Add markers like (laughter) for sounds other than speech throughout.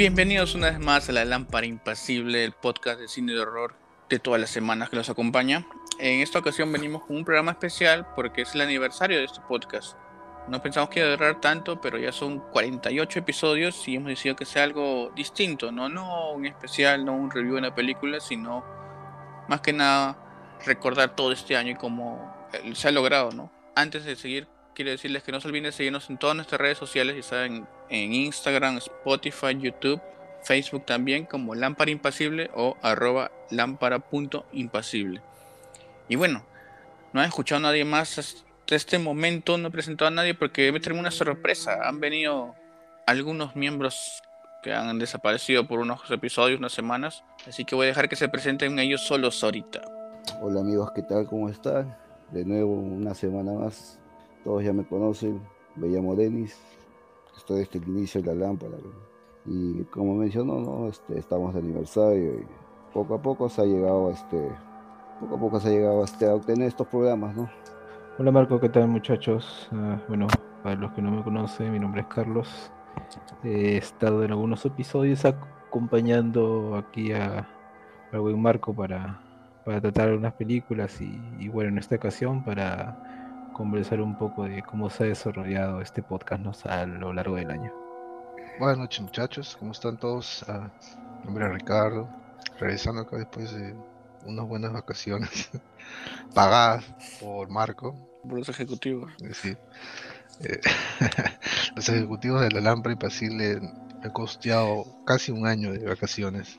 Bienvenidos una vez más a La Lámpara Impasible, el podcast de cine de horror de todas las semanas que nos acompaña. En esta ocasión venimos con un programa especial porque es el aniversario de este podcast. No pensamos que iba a durar tanto, pero ya son 48 episodios y hemos decidido que sea algo distinto, ¿no? No un especial, no un review de una película, sino más que nada recordar todo este año y cómo se ha logrado, ¿no? Antes de seguir quiero decirles que no se olviden de seguirnos en todas nuestras redes sociales, y saben, en Instagram, Spotify, YouTube, Facebook también, como Lámpara Impasible o arroba lámpara.impasible. Y bueno, no han escuchado a nadie más hasta este momento, no he presentado a nadie porque me trae una sorpresa. Han venido algunos miembros que han desaparecido por unos episodios, unas semanas, así que voy a dejar que se presenten ellos solos ahorita. Hola amigos, ¿qué tal? ¿Cómo están? De nuevo una semana más todos ya me conocen, me llamo Denis, estoy desde el inicio de la lámpara. Y como mencionó, ¿no? este, estamos de aniversario y poco a poco se ha llegado este, poco a poco se ha llegado este, a obtener estos programas, ¿no? Hola Marco, ¿qué tal muchachos? Ah, bueno, para los que no me conocen, mi nombre es Carlos. He estado en algunos episodios acompañando aquí a, a buen Marco para, para tratar unas películas y, y bueno, en esta ocasión para conversar un poco de cómo se ha desarrollado este podcast a lo largo del año. Buenas noches muchachos, ¿cómo están todos? Ah, mi nombre es Ricardo, regresando acá después de unas buenas vacaciones (laughs) pagadas por Marco. Por los ejecutivos. Sí. Eh, (laughs) los ejecutivos de la lámpara impasible me han costeado casi un año de vacaciones,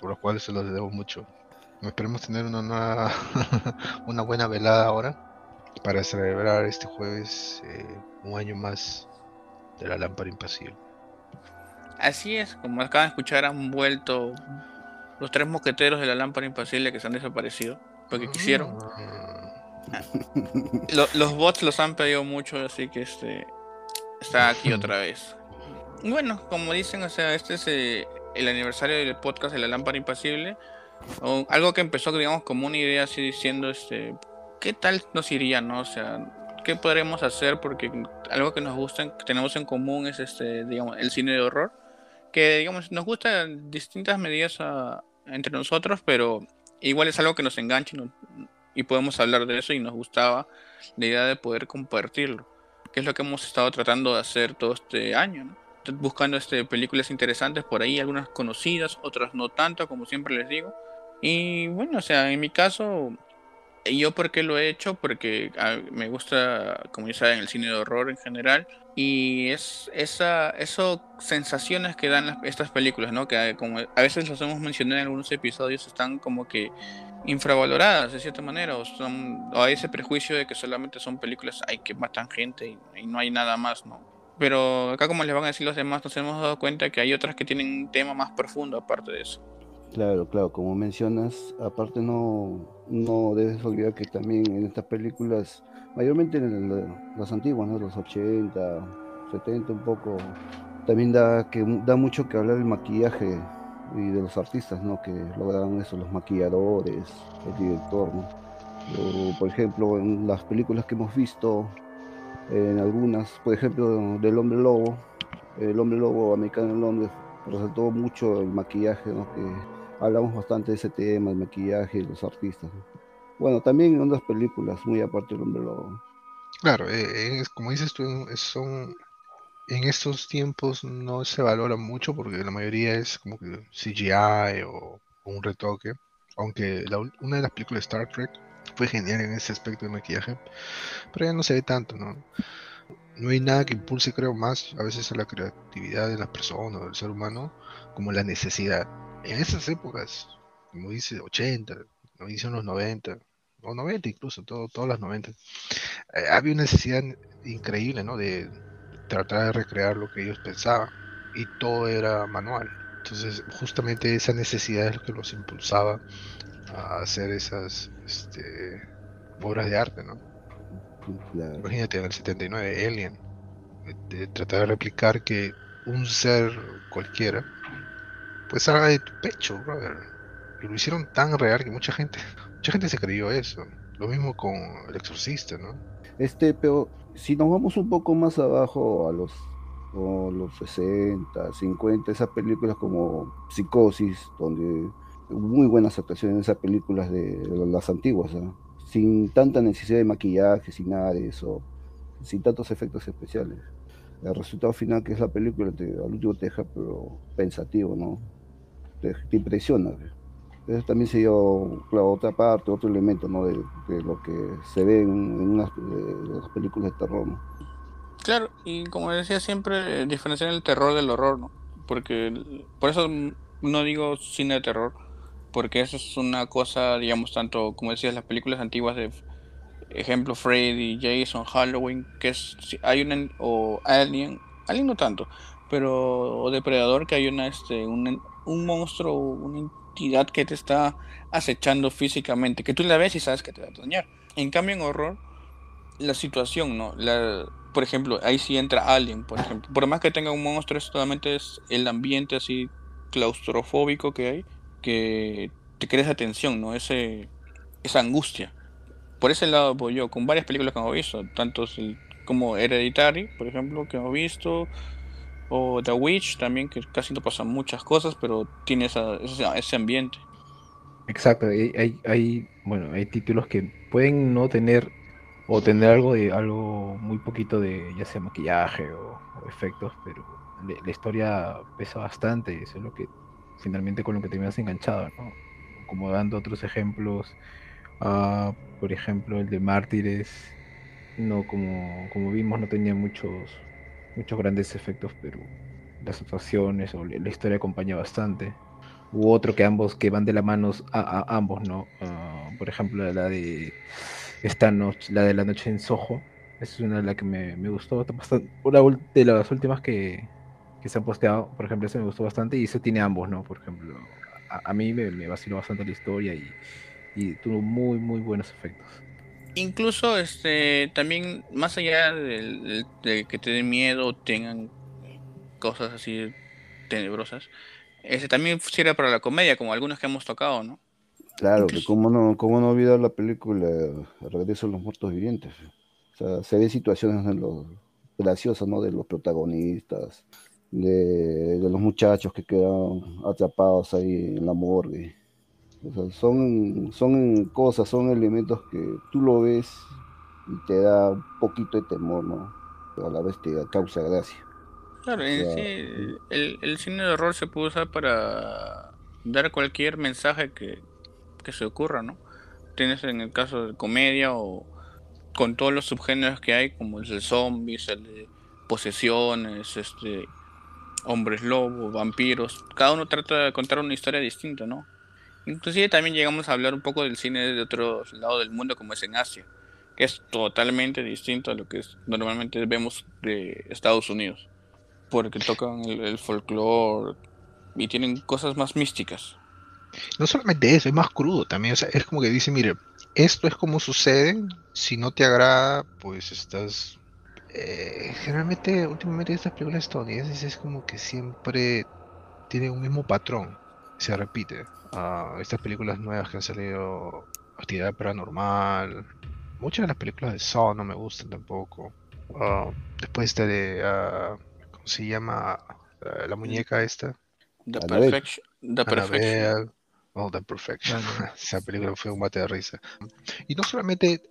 por los cuales se los debo mucho. Esperemos tener una, nueva (laughs) una buena velada ahora para celebrar este jueves eh, un año más de la lámpara impasible. Así es, como acaban de escuchar, han vuelto los tres mosqueteros de la lámpara impasible que se han desaparecido, porque quisieron. Ah. los bots los han pedido mucho, así que este está aquí otra vez. Bueno, como dicen, o sea, este es eh, el aniversario del podcast de la lámpara impasible. O algo que empezó, digamos, como una idea así diciendo, este, ¿qué tal nos iría, no? O sea, ¿qué podremos hacer? Porque algo que nos gusta, que tenemos en común es este, digamos, el cine de horror, que digamos, nos gusta en distintas medidas entre nosotros, pero igual es algo que nos engancha y, podemos hablar de eso y nos gustaba la idea de poder compartirlo, que es lo que hemos estado tratando de hacer todo este año, ¿no? buscando este, películas interesantes por ahí, algunas conocidas, otras no tanto, como siempre les digo. Y bueno, o sea, en mi caso, ¿Y yo por qué lo he hecho? Porque ah, me gusta, como ya saben, el cine de horror en general. Y es esa, eso sensaciones que dan estas películas, ¿no? Que ah, como a veces los hemos mencionado en algunos episodios, están como que infravaloradas de cierta manera. O, son, o hay ese prejuicio de que solamente son películas hay que matan gente y, no hay nada más, ¿no? Pero acá como les van a decir los demás, nos hemos dado cuenta que hay otras que tienen un tema más profundo aparte de eso. Claro, claro, como mencionas, aparte no, no debes olvidar que también en estas películas, mayormente en las antiguas, los 80, 70 un poco, también da, que, da mucho que hablar del maquillaje y de los artistas, ¿no? Que lograron eso, los maquilladores, el director, ¿no? por ejemplo, en las películas que hemos visto, en algunas, por ejemplo, del Hombre Lobo, el Hombre Lobo americano en Londres, resaltó mucho el maquillaje, ¿no? Hablamos bastante de ese tema, el maquillaje los artistas. Bueno, también en otras películas, muy aparte del hombre lobo. Claro, eh, como dices tú, son en estos tiempos no se valora mucho porque la mayoría es como que CGI o, un retoque. Aunque una de las películas de Star Trek fue genial en ese aspecto de maquillaje, pero ya no se ve tanto, ¿no? No hay nada que impulse, creo, más a veces a la creatividad de las personas o del ser humano como la necesidad en esas épocas, como dice, 80, como dice los 90, o 90 incluso, todo, todas las 90, eh, había una necesidad increíble, ¿no? De tratar de recrear lo que ellos pensaban y todo era manual. Entonces, justamente esa necesidad es lo que los impulsaba a hacer esas este, obras de arte, ¿no? Imagínate en el 79, Alien, de tratar de replicar que un ser cualquiera pues salga de tu pecho, brother. Y lo hicieron tan real que mucha gente, mucha gente se creyó eso. Lo mismo con el exorcista, ¿no? Este, pero si nos vamos un poco más abajo a los o los 60, 50, esas películas como Psicosis, donde muy buenas actuaciones en esas películas de, las antiguas, sin tanta necesidad de maquillaje, sin nada de eso, sin tantos efectos especiales. El resultado final que es la película, te, al último te deja pero, pensativo, ¿no? Te, impresiona. Eso también sería otra parte, otro elemento ¿no? de, lo que se ve en, unas las películas de terror. Claro, y como decía siempre, eh, diferenciar el terror del horror, ¿no? Porque por eso no digo cine de terror, porque eso es una cosa, digamos, tanto como decías, las películas antiguas de ejemplo Freddy, Jason, Halloween, que es hay una o Alien, Alien no tanto, pero o Depredador que hay una este un, un monstruo, una entidad que te está acechando físicamente, que tú la ves y sabes que te va a dañar. En cambio en horror la situación, ¿no? La por ejemplo, ahí sí entra Alien, por ejemplo. Por más que tenga un monstruo, solamente es el ambiente así claustrofóbico que hay, que te crea esa tensión, ¿no? Ese, esa angustia. Por ese lado voy yo, con varias películas que hemos visto, tanto como Hereditary, por ejemplo, que hemos visto, o The Witch también, que casi no pasan muchas cosas, pero tiene esa, ese, ambiente. Exacto, hay, hay, bueno, hay títulos que pueden no tener o tener algo de algo muy poquito de ya sea maquillaje o, efectos, pero la historia pesa bastante eso es lo que finalmente con lo que te has enganchado, ¿no? Como dando otros ejemplos, uh, por ejemplo el de Mártires, no como, como vimos no tenía muchos muchos grandes efectos, pero las actuaciones o la historia acompaña bastante. U otro que ambos que van de la mano a, ambos, ¿no? Ah, por ejemplo la de esta noche, la de la noche en Soho. es una de las que me, gustó bastante. Una de las últimas que, se han posteado, por ejemplo, ese me gustó bastante y ese tiene ambos, ¿no? Por ejemplo, a, mí me, me, vaciló bastante la historia y, tuvo muy, muy buenos efectos. Incluso, este, también, más allá de, que te den miedo, tengan cosas así tenebrosas, ese también sirve para la comedia, como algunos que hemos tocado, ¿no? Claro, que cómo no, cómo no olvidar la película Regreso a los Muertos Vivientes. O sea, se ve situaciones en los, graciosas, ¿no? De los protagonistas, de, los muchachos que quedan atrapados ahí en la morgue. O sea, son, son cosas, son elementos que tú lo ves y te da un poquito de temor, ¿no? Pero a la vez te causa gracia. Claro, sí, el, el cine de horror se puede usar para dar cualquier mensaje que, que se ocurra, ¿no? Tienes en el caso de comedia o con todos los subgéneros que hay, como el de zombies, el de posesiones, este, hombres lobos, vampiros, cada uno trata de contar una historia distinta, ¿no? Inclusive también llegamos a hablar un poco del cine de otro lado del mundo, como es en Asia, que es totalmente distinto a lo que normalmente vemos de Estados Unidos, porque tocan el, el folclore y tienen cosas más místicas. No solamente eso, es más crudo también. O sea, es como que dice, mire, esto es como sucede. Si no te agrada, pues estás. Eh, generalmente, últimamente estas películas estadounidenses es como que siempre tienen un mismo patrón. Se repite. Ah, estas películas nuevas que han salido, Actividad Paranormal. Muchas de las películas de Saw no me gustan tampoco. Ah, después esta de. Uh, ¿Cómo se llama? la muñeca esta. The, Perfection. The Perfection. All the Perfection. (laughs) Esa película fue un bate de risa. Y no solamente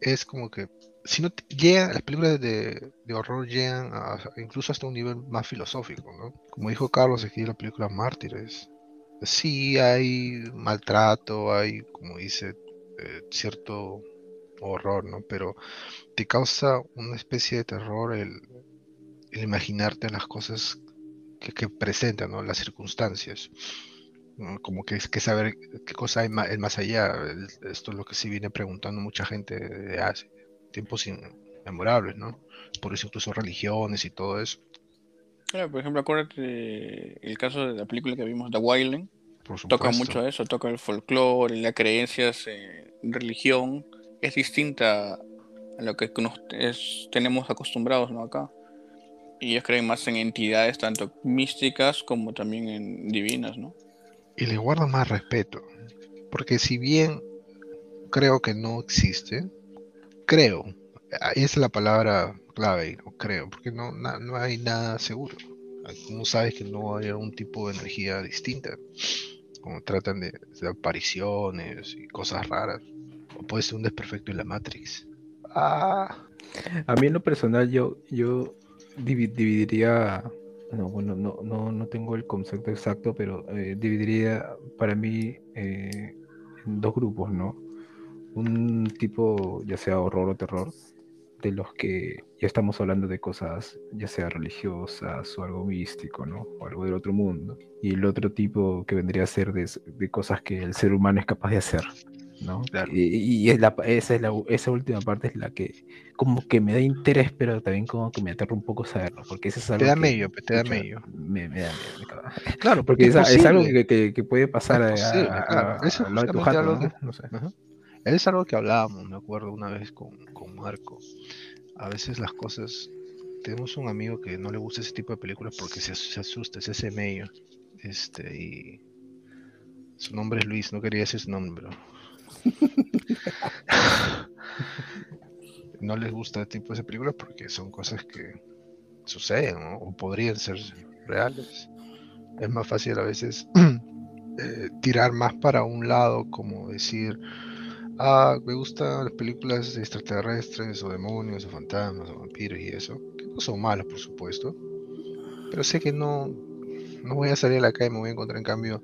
es como que, sino llegan, las películas de, horror llegan incluso hasta un nivel más filosófico, ¿no? Como dijo Carlos aquí en la película Mártires. Sí hay maltrato, hay, como dice, eh, cierto horror, ¿no? Pero te causa una especie de terror el, imaginarte las cosas que, presentan, ¿no? Las circunstancias como que, que saber qué cosa hay más, más allá. Esto es lo que sí viene preguntando mucha gente de hace tiempos inmemorables, ¿no? Por eso incluso religiones y todo eso. Claro, por ejemplo, acuérdate el caso de la película que vimos, The Wildling. Toca mucho eso, toca el folclore, las creencias en religión. Es distinta a lo que nos tenemos acostumbrados ¿no? acá. Y ellos creen más en entidades tanto místicas como también en divinas, ¿no? y le guardo más respeto. Porque si bien creo que no existe, creo, Ahí es la palabra clave, no creo, porque no, na- no hay nada seguro. ¿Cómo sabes que no hay un tipo de energía distinta? Como tratan de, de apariciones y cosas raras. O puede ser un desperfecto en la Matrix. Ah, A mí en lo personal yo, yo divi- dividiría, no, bueno, no, no, no tengo el concepto exacto, pero eh, dividiría para mí eh, en dos grupos, ¿no? Un tipo, ya sea horror o terror, de los que ya estamos hablando de cosas, ya sea religiosas o algo místico, ¿no? O algo del otro mundo. Y el otro tipo que vendría a ser de, de cosas que el ser humano es capaz de hacer, ¿no? Claro. Y, y es la, esa, es la, esa última parte es la que como que me da interés, pero también como que me aterra un poco saberlo, porque eso es algo te da que, medio, te da medio. Me, me da miedo, me caga. Claro, Porque es, es algo que, que- que puede pasar a, posible, a- claro. a- Eso al lado de tu jato, ¿no? No sé. Ajá. Es algo que hablábamos, me acuerdo una vez con, con Marco. A veces las cosas. Tenemos un amigo que no le gusta ese tipo de películas porque se, as- se asusta, es ese medio. Este, y. Su nombre es Luis, no quería decir su nombre, pero. (laughs) no les gusta este tipo de películas porque son cosas que suceden, ¿no? O podrían ser reales. Es más fácil a veces (clears throat) eh, tirar más para un lado, como decir, ah, me gustan las películas de extraterrestres o demonios o fantasmas o vampiros y eso, que no son malas, por supuesto, pero sé que no, no voy a salir a la calle, me voy a encontrar en cambio,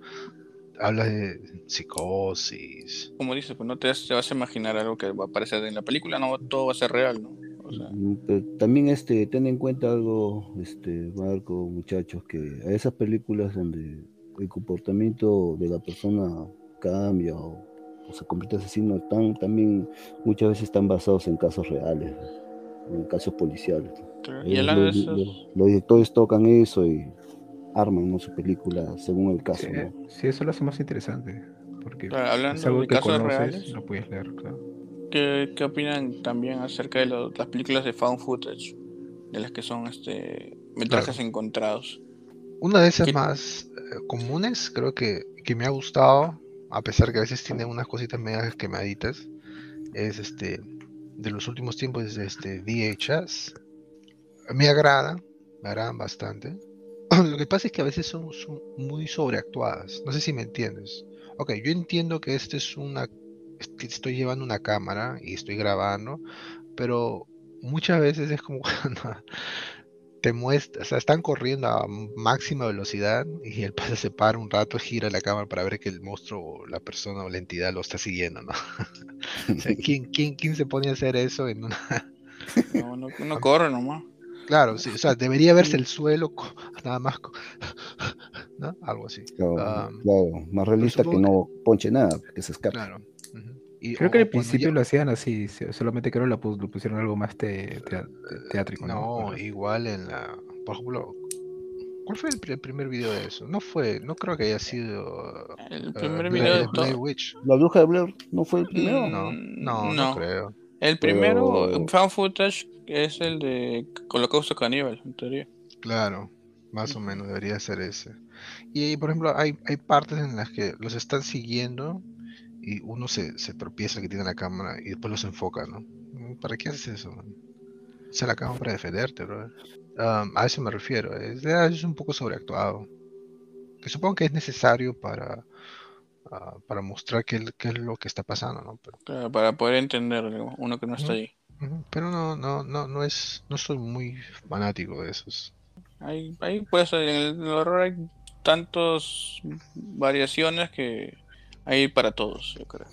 hablas de psicosis, Como dices, pues no te, te vas a imaginar algo que va a aparecer en la película, no todo va a ser real, ¿no? O sea, Mm, pero también este, ten en cuenta algo, este, Marco, muchachos, que a esas películas donde el comportamiento de la persona cambia o, o se convierte en asesino, están, también muchas veces están basados en casos reales, en casos policiales. claro. y los, esos, los- los directores tocan eso y arman ¿no? su película según el caso. Sí, ¿no? sí, eso lo hace más interesante, porque claro, hablando es algo de que casos conoces, reales, lo puedes leer, claro. ¿qué, qué opinan también acerca de lo- las películas de found footage? De las que son este metrajes encontrados. Una de esas ¿Qué- más eh, comunes, creo que, que me ha gustado, a pesar que a veces tiene unas cositas medias quemaditas, es este de los últimos tiempos es este VHS. Me agrada, me agradan bastante. (clears throat) Lo que pasa es que a veces son, son muy sobreactuadas. No sé si me entiendes. Ok, yo entiendo que este es una estoy llevando una cámara y estoy grabando, pero muchas veces es como (laughs) cuando te muestra, o sea, están corriendo a máxima velocidad y el pase se para un rato, gira la cámara para ver que el monstruo o la persona o la entidad lo está siguiendo, ¿no? (laughs) O sea, (laughs) ¿quién, quién, quién se pone a hacer eso en una... No, no, no corre nomás. Claro, sí, o sea, debería verse el suelo nada más, ¿no? Algo así. Claro, Ah, claro, más realista que no ponche nada, que se escape. Claro. ujú. Y- Creo o- que al principio ya- lo hacían así, sí, solamente creo que lo, pus- lo pusieron algo más te- teátrico, ¿no? Igual en la... Por ejemplo, ¿cuál fue el, pri- el primer video de eso? No fue, no creo que haya sido... El eh, primer video de Blair todo. Witch. La bruja de Blair no fue el primero. No, no, no, no. creo. El primero, Pero- found footage, es el de Holocausto Caníbal, en teoría. Claro, más o menos debería ser ese. Y por ejemplo, hay, hay partes en las que los están siguiendo y uno se, se tropieza que tiene la cámara y después los enfoca, ¿no? Mm, ¿Para qué haces eso? man? Usa la cámara para defenderte, bro. a eso me refiero. Es, es un poco sobreactuado. Que supongo que es necesario para, ah, para mostrar qué, qué es lo que está pasando, ¿no? Pero, Claro, para poder entender uno que no está ujú, pero no, no, no, no es, no soy muy fanático de esos. Ahí, ahí pues en el horror hay tantas variaciones que hay para todos, yo creo.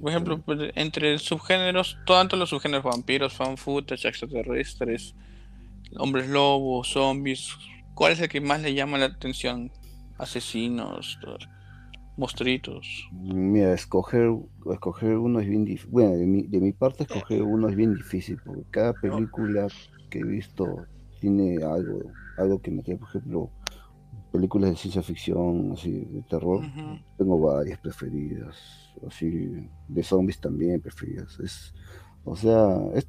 Por ejemplo, pues, entre subgéneros, tanto los subgéneros vampiros, fan footage, extraterrestres, hombres lobos, zombies, ¿cuál es el que más le llama la atención? Asesinos, monstruitos. Mira, escoger, escoger uno es bien difícil. Bueno, de mi, de mi parte, escoger uno es bien difícil, porque cada película que he visto tiene algo, algo que me tiene, por ejemplo, películas de ciencia ficción, así, de terror. Tengo varias preferidas, así, de zombies también preferidas. Es, o sea, es-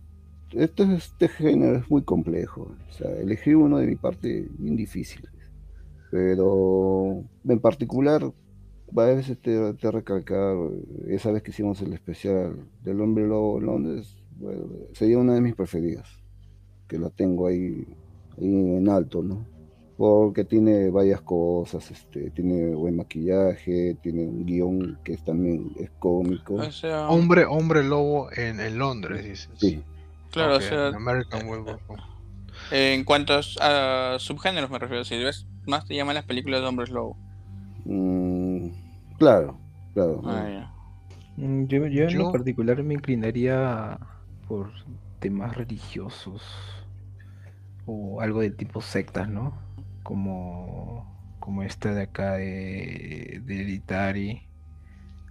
este, este género es muy complejo. O sea, elegir uno de mi parte bien difícil. Pero en particular, varias veces te, te recalcar, esa vez que hicimos el especial del hombre lobo en Londres, bueno, sería una de mis preferidas, que la tengo ahí, ahí en alto, ¿no? Porque tiene varias cosas, este, tiene buen maquillaje, tiene un guion que es también es cómico. O sea, Hombre, hombre lobo en, en Londres, dices. Sí, claro, o sea, en American Werewolf. en cuanto a subgéneros me refiero, si ves más te llaman las películas de hombres lobo. Mm, claro, claro. Ah. Mm, Yo, yo en lo particular me inclinaría por temas religiosos o algo de tipo sectas, ¿no? Como, como esta de acá de, de.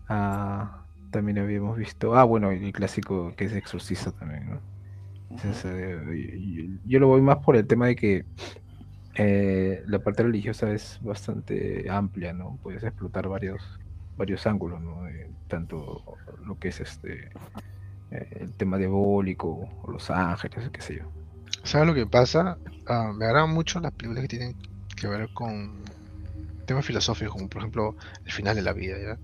Ah, también habíamos visto. Ah, bueno, el clásico que es Exorcista también, ¿no? Entonces, eh, yo, yo lo voy más por el tema de que eh, la parte religiosa es bastante amplia, ¿no? Puedes explotar varios, varios ángulos, ¿no? Tanto lo que es este eh, el tema diabólico, o los ángeles, qué sé yo. ¿Sabes lo que pasa? Ah, me agradan mucho las películas que tienen que ver con temas filosóficos, como por ejemplo el final de la vida, ¿ya?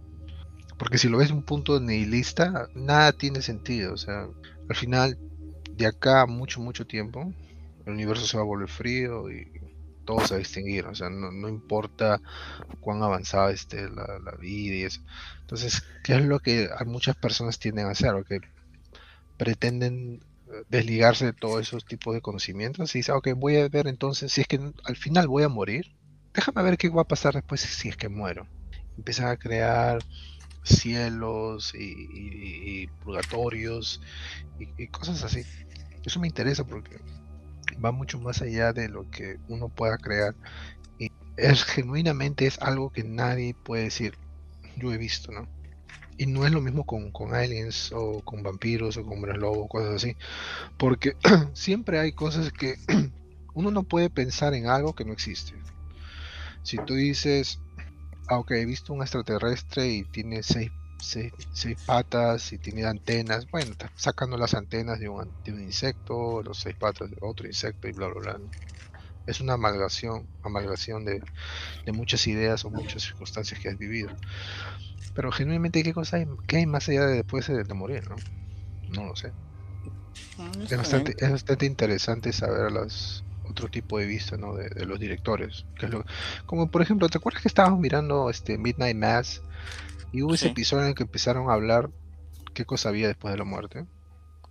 Porque si lo ves de un punto nihilista, nada tiene sentido. O sea, al final, de acá a mucho, mucho tiempo, el universo se va a volver frío y todo se va a extinguir. O sea, no, no importa cuán avanzada esté la, la vida y eso. Entonces, ¿qué es lo que muchas personas tienden a hacer? O que pretenden desligarse de todos esos tipos de conocimientos y dice, ok, voy a ver entonces, si es que al final voy a morir, déjame ver qué va a pasar después si es que muero. Empiezan a crear cielos y, y- y purgatorios y, y cosas así. Eso me interesa porque va mucho más allá de lo que uno pueda crear y es genuinamente es algo que nadie puede decir, yo he visto, ¿no? Y no es lo mismo con, con aliens o con vampiros o con hombres lobo, cosas así. Porque (clears throat) siempre hay cosas que (clears throat) uno no puede pensar en algo que no existe. Si tú dices, ah, ok, he visto un extraterrestre y tiene seis, seis- seis patas y tiene antenas, bueno, está sacando las antenas de un, de un insecto, los seis patas de otro insecto y bla, bla, bla. Es una amalgación, amalgación de, de muchas ideas o muchas circunstancias que has vivido. Pero genuinamente, ¿qué cosa hay, qué hay más allá de después de, de morir? ¿no? no lo sé. Mm, Es bastante, es bastante interesante saber las, otro tipo de vista ¿no? de, de los directores. que es lo- como por ejemplo, ¿te acuerdas que estábamos mirando este Midnight Mass y hubo ese episodio en el que empezaron a hablar qué cosa había después de la muerte?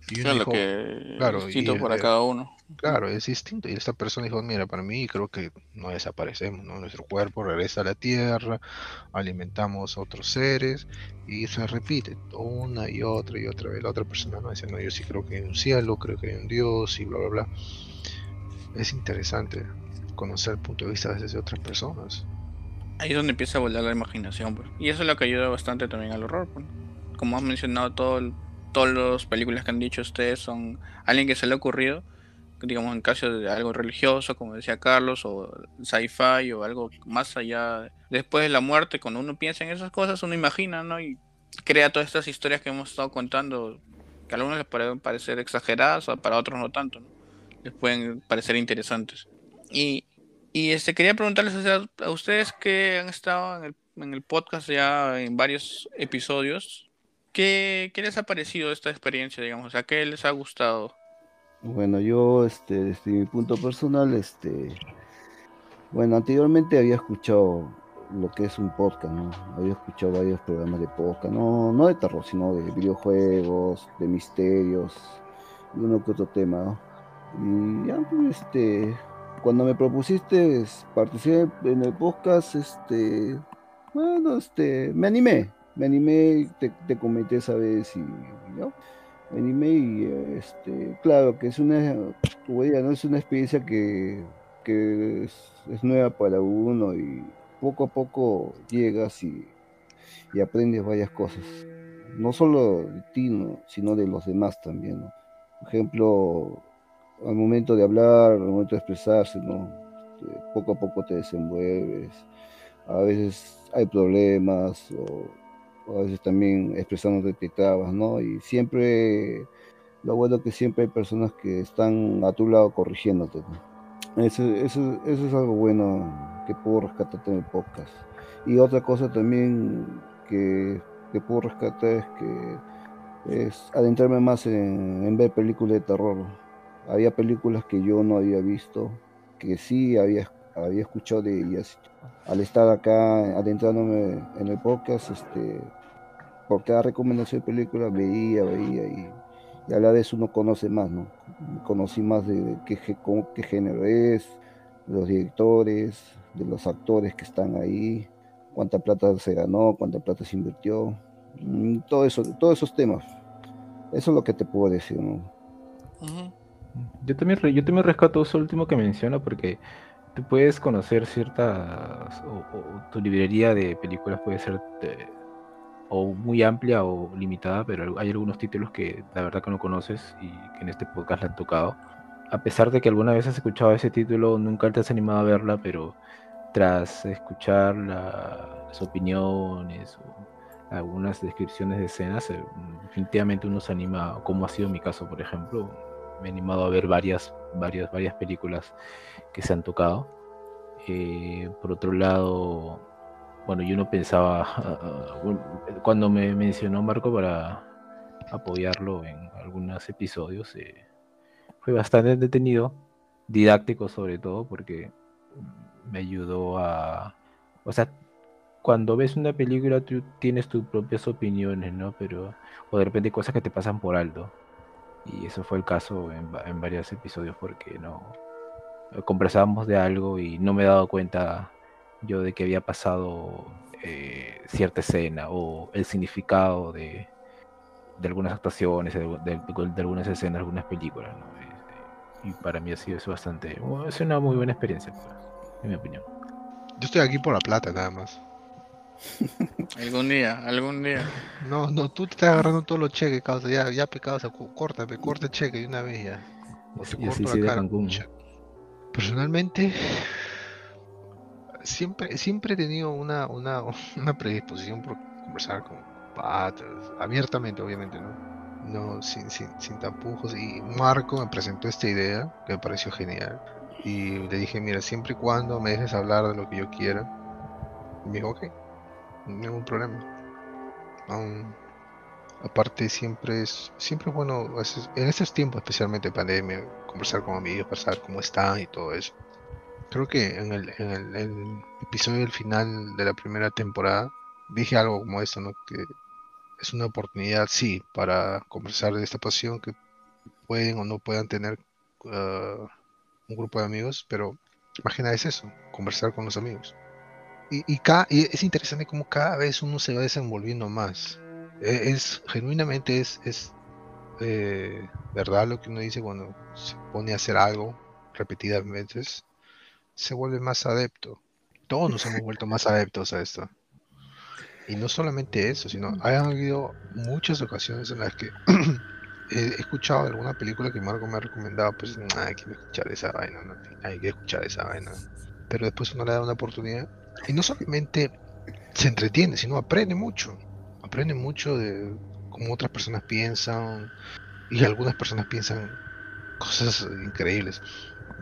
Y uno Claro dijo, que claro, distinto y, para eh, cada uno. Claro, es distinto. Y esta persona dijo, mira, para mí creo que no desaparecemos, ¿no? Nuestro cuerpo regresa a la tierra, alimentamos a otros seres y se repite una y otra y otra vez. La otra persona no dice, no, yo sí creo que hay un cielo, creo que hay un Dios y bla, bla, bla. Es interesante conocer el punto de vista desde otras personas. Ahí es donde empieza a volar la imaginación, pues. Y eso es lo que ayuda bastante también al horror, pues. Como has mencionado, todo el- todas las películas que han dicho ustedes son alguien que se le ha ocurrido, digamos en caso de algo religioso, como decía Carlos, o sci-fi, o algo más allá. Después de la muerte, cuando uno piensa en esas cosas, uno imagina, ¿no? Y crea todas estas historias que hemos estado contando, que a algunos les pueden parecer exageradas, o para otros no tanto. Les pueden parecer interesantes. Y y este quería preguntarles a ustedes que han estado en el podcast ya en varios episodios, ¿qué, les ha parecido esta experiencia, digamos? Sea, ¿qué les ha gustado? Bueno, yo, este, desde mi punto personal, este, bueno, anteriormente había escuchado lo que es un podcast, ¿no? Había escuchado varios programas de podcast, no, no de terror, sino de videojuegos, de misterios, y uno que otro tema, ¿no? Y ya, pues, este, cuando me propusiste participar en el podcast, este, bueno, este, me animé, me animé, te, te comenté esa vez y ya, me animé y este, claro que es una, como ¿no? es una experiencia que, que es, nueva para uno y poco a poco llegas y, y aprendes varias cosas, no solo de ti, ¿no? sino de los demás también, ¿no? Por ejemplo, al momento de hablar, al momento de expresarse, ¿no? Este, poco a poco te desenvuelves, a veces hay problemas o a veces también expresándote te trabas, ¿no? Y siempre, lo bueno que siempre hay personas que están a tu lado corrigiéndote, ¿no? Eso, eso, eso es algo bueno que puedo rescatarte en el podcast. Y otra cosa también que, que puedo rescatar es que es adentrarme más en, ver películas de terror. Había películas que yo no había visto, que sí había, había escuchado de ellas. Al estar acá adentrándome en el podcast, este, por cada recomendación de película veía, veía y, a la vez uno conoce más, ¿no? Conocí más de, qué, qué género es, los directores, de los actores que están ahí, cuánta plata se ganó, cuánta plata se invirtió, mm, todo eso, todos esos temas. Eso es lo que te puedo decir, Yo también, yo también rescato eso último que menciona porque tú puedes conocer ciertas, o, tu librería de películas puede ser o muy amplia o limitada, pero hay algunos títulos que la verdad que no conoces y que en este podcast le han tocado. A pesar de que alguna vez has escuchado ese título, nunca te has animado a verla, pero tras escuchar las opiniones o algunas descripciones de escenas, eh, definitivamente uno se anima, como ha sido mi caso, por ejemplo, me he animado a ver varias, varias, varias películas que se han tocado. Eh, por otro lado, bueno, yo no pensaba, cuando me mencionó Marco para apoyarlo en algunos episodios, eh, fue bastante detenido, didáctico sobre todo, porque me ayudó a... O sea, cuando ves una película tú tienes tus propias opiniones, ¿no? Pero... O de repente cosas que te pasan por alto. Y eso fue el caso en, varios episodios porque no... Conversábamos de algo y no me he dado cuenta yo de que había pasado eh, cierta escena o el significado de, de algunas actuaciones, de, de, algunas escenas, algunas películas. ¿no? Este, y para mí ha sido eso bastante... Es una muy buena experiencia. Pues en mi opinión. Yo estoy aquí por la plata, nada más. (laughs) algún día, algún día. No, no, tú te estás agarrando todos los cheques, causa. Ya, ya pecado, corta, me corta el cheque de una vez ya. y así sí de Cancún. Personalmente, siempre, siempre he tenido una, una, (laughs) una predisposición por conversar con patas, abiertamente, obviamente, ¿no? No, sin, sin, sin tapujos. Y Marco me presentó esta idea que me pareció genial y le dije, mira, siempre y cuando me dejes hablar de lo que yo quiera. Me dijo, ok, ningún problema. aparte siempre es, siempre es bueno, en estos tiempos, especialmente pandemia, conversar con amigos, pasar cómo están y todo eso. Creo que en el, en el, episodio del final de la primera temporada dije algo como esto, ¿no? Que es una oportunidad, sí, para conversar de esta pasión que pueden o no puedan tener uh, un grupo de amigos, pero imagina es eso, conversar con los amigos. Y, y, es interesante como cada vez uno se va desenvolviendo más. E, es, genuinamente es, es eh, verdad lo que uno dice cuando se pone a hacer algo repetidas veces, se vuelve más adepto. Todos nos hemos vuelto más adeptos a esto. Y no solamente eso, sino ha habido muchas ocasiones en las que (clears throat) he escuchado alguna película que Marco me ha recomendado, pues hay que escuchar esa vaina, ¿no? hay que escuchar esa vaina. Pero después uno le da una oportunidad y no solamente se entretiene, sino aprende mucho. Aprende mucho de cómo otras personas piensan y algunas personas piensan cosas increíbles.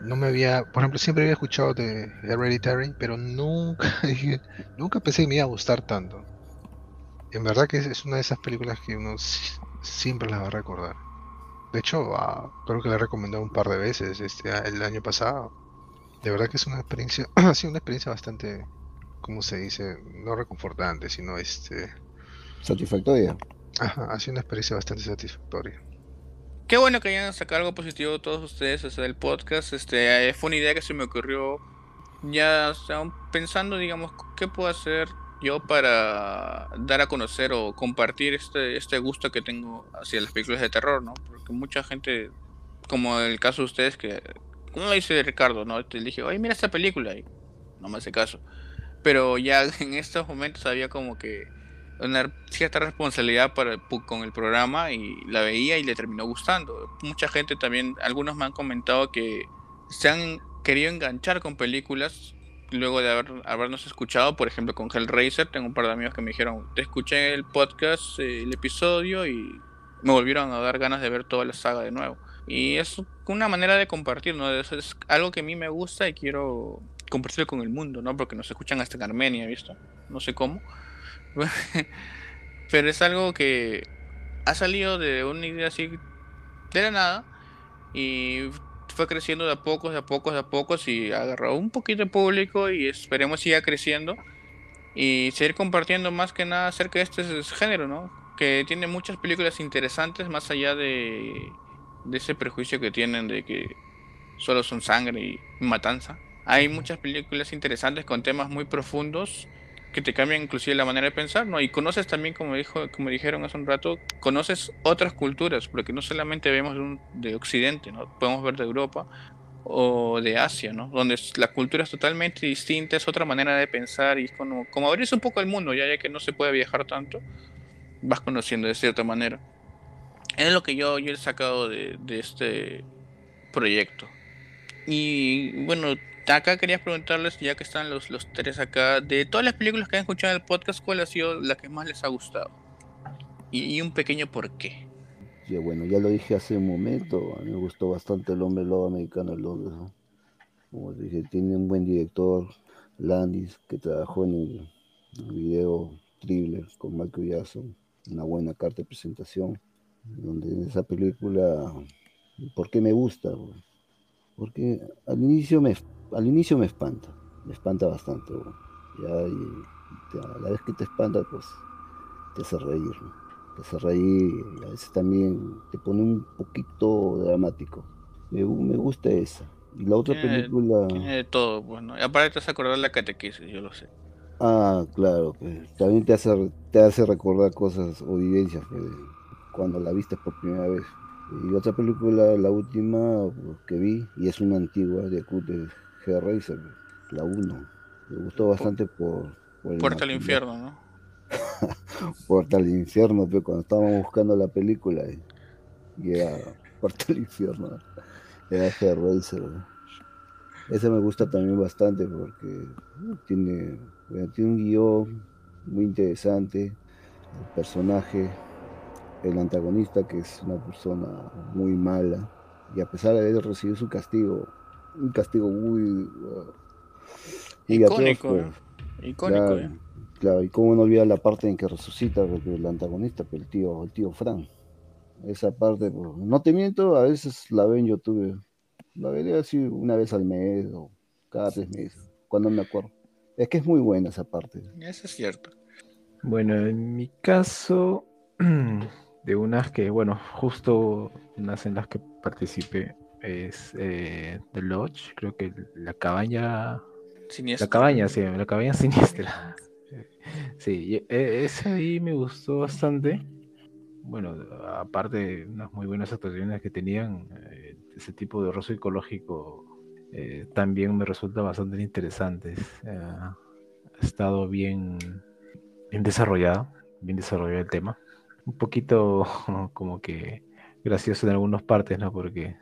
No me había, por ejemplo, siempre había escuchado de Hereditary, pero nunca (laughs) nunca pensé que me iba a gustar tanto. En verdad que es una de esas películas que uno siempre las va a recordar. De hecho, ah, creo que la he recomendado un par de veces este el año pasado. De verdad que es una experiencia, (clears throat) ha sido una experiencia bastante, ¿cómo se dice? No reconfortante, sino este... Satisfactoria. Ajá, ha sido una experiencia bastante satisfactoria. Qué bueno que hayan sacado algo positivo todos ustedes desde del podcast. Este, fue una idea que se me ocurrió ya pensando, digamos, qué puedo hacer yo para dar a conocer o compartir este, este gusto que tengo hacia las películas de terror, ¿no? Porque mucha gente, como el caso de ustedes, que, como dice Ricardo, ¿no? Te dije, oye, mira esta película y no me hace caso. Pero ya (laughs) en estos momentos había como que una cierta responsabilidad para, con el programa y la veía y le terminó gustando. Mucha gente también, algunos me han comentado que se han querido enganchar con películas luego de haber, habernos escuchado, por ejemplo, con Hellraiser, tengo un par de amigos que me dijeron, te escuché el podcast, eh, el episodio y me volvieron a dar ganas de ver toda la saga de nuevo. Y es una manera de compartir, ¿no? Es, es algo que a mí me gusta y quiero compartirlo con el mundo, ¿no? Porque nos escuchan hasta en Armenia, ¿visto? No sé cómo. (laughs) Pero es algo que ha salido de una idea así de la nada y fue creciendo de a pocos, de a pocos, de a pocos y agarró un poquito de público y esperemos siga creciendo y seguir compartiendo más que nada acerca de este género, ¿no? Que tiene muchas películas interesantes más allá de, de ese prejuicio que tienen de que solo son sangre y matanza. Hay muchas películas interesantes con temas muy profundos que te cambian inclusive la manera de pensar, ¿no? Y conoces también, como dijo, como dijeron hace un rato, conoces otras culturas, porque no solamente vemos de, Occidente, ¿no? Podemos ver de Europa o de Asia, ¿no? Donde la cultura es totalmente distinta, es otra manera de pensar y es como, como abrirse un poco el mundo, ya, ya que no se puede viajar tanto, vas conociendo de cierta manera. Es lo que yo, yo he sacado de, de este proyecto. Y bueno, acá quería preguntarles, ya que están los, los tres acá, de todas las películas que han escuchado en el podcast, ¿cuál ha sido la que más les ha gustado? Y, un pequeño por qué. Ya bueno, ya lo dije hace un momento, a mí me gustó bastante El Hombre Lobo Americano el Londres. Como dije, tiene un buen director, Landis, que trabajó en el, video thriller con Michael Jackson, una buena carta de presentación, donde en esa película, ¿por qué me gusta? Porque al inicio me al inicio me espanta, me espanta bastante. Ya, y a la vez que te espanta, pues te hace reír, te hace reír y a veces también te pone un poquito dramático. Me, gusta esa. Y la otra película. Tiene de todo, bueno. Pues, aparte te hace acordar la catequesis, yo lo sé. Ah, claro, pues, también te hace, te hace recordar cosas o vivencias pues, cuando la viste por primera vez. Y otra película, la última que vi, y es una antigua de Cute Racer, la 1. Me gustó bastante por... por (laughs) Puerta al infierno, ¿no? Puerta al infierno, pero cuando estábamos buscando la película y era (laughs) Puerta al infierno, era Hellraiser. Ese me gusta también bastante porque tiene, tiene un guion muy interesante, el personaje, el antagonista que es una persona muy mala y a pesar de haber recibido su castigo, un castigo muy icónico, pues. icónico. Claro, ¿eh? claro, y cómo no olvidar la parte en que resucita el antagonista, pues, el tío, el tío Fran. Esa parte, pues, no te miento, a veces la veo en YouTube. La vería así una vez al mes o cada tres meses, cuando me acuerdo. Es que es muy buena esa parte. Eso es cierto. Bueno, en mi caso, (clears throat) de unas que, bueno, justo unas en las que participé, es eh, The Lodge, creo que la cabaña. Siniestra. La cabaña, sí, la cabaña (laughs) siniestra. Sí, e, ese ahí me gustó bastante. Bueno, aparte de unas muy buenas actuaciones que tenían, eh, ese tipo de horror psicológico eh, también me resulta bastante interesante. ha estado bien, bien desarrollado, bien desarrollado el tema. Un poquito (laughs) como que gracioso en algunas partes, ¿no? Porque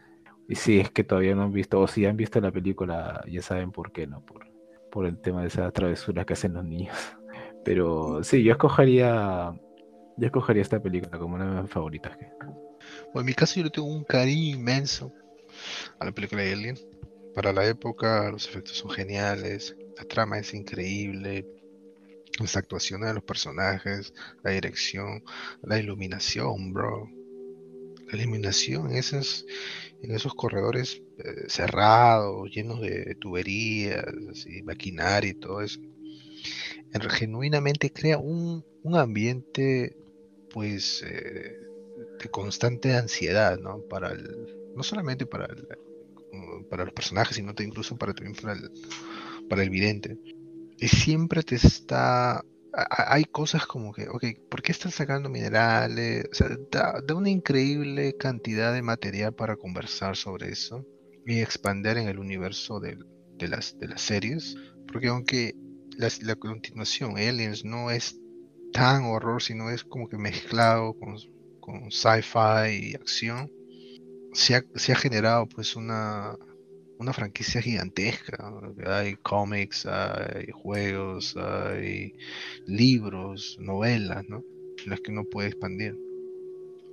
y si es que todavía no han visto, o si han visto la película, ya saben por qué, ¿no? Por, por el tema de esas travesuras que hacen los niños. (laughs) Pero sí, yo escogería, yo escogería esta película como una de mis favoritas. Bueno, en mi caso yo le tengo un cariño inmenso a la película de Alien. Para la época los efectos son geniales, la trama es increíble, las actuaciones de los personajes, la dirección, la iluminación, bro. La iluminación, esas en esos corredores eh, cerrados, llenos de tuberías, y maquinaria y todo eso, genuinamente crea un, ambiente pues eh, de constante ansiedad, ¿no? Para el, no solamente para para los personajes, sino incluso para, también para el, para el vidente. Y siempre te está hay cosas como que, ok, ¿por qué están sacando minerales? O sea, da, una increíble cantidad de material para conversar sobre eso y expandir en el universo de, las, de las series. Porque aunque la, continuación, Aliens, no es tan horror, sino es como que mezclado con, con sci-fi y acción, se ha generado pues una, una franquicia gigantesca. Hay cómics, hay juegos, hay libros, novelas, ¿no? Las que uno puede expandir.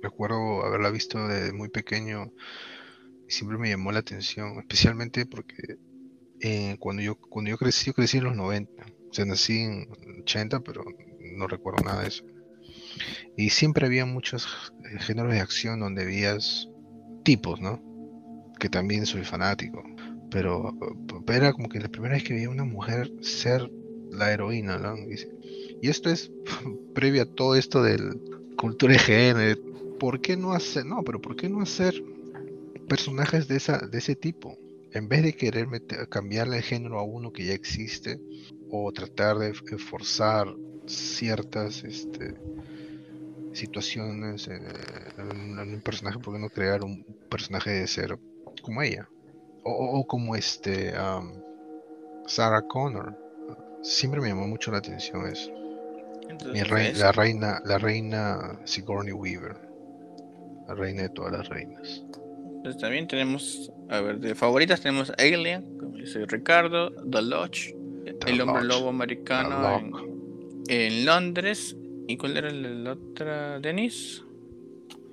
Recuerdo haberla visto desde muy pequeño y siempre me llamó la atención, especialmente porque eh, cuando, yo, cuando yo crecí, yo crecí en los 90. O sea, nací en 80, pero no recuerdo nada de eso. Y siempre había muchos géneros de acción donde veías tipos, ¿no? Que también soy fanático. Pero, era como que la primera vez que veía a una mujer ser la heroína, ¿no? Y, esto es (laughs) previo a todo esto del cultura de género. ¿Por qué no hacer, no, pero por qué no hacer personajes de, esa, de ese tipo? En vez de querer meter, cambiarle el género a uno que ya existe o tratar de forzar ciertas este, situaciones en, un personaje, ¿por qué no crear un personaje de cero como ella? O, como este Sarah Connor. Siempre me llamó mucho la atención eso. la reina, la reina Sigourney Weaver. La reina de todas las reinas. Pues también tenemos, a ver, de favoritas tenemos Alien, como dice Ricardo, The Lodge, El Hombre Lobo Americano en, Londres. ¿Y cuál era la otra, Denis?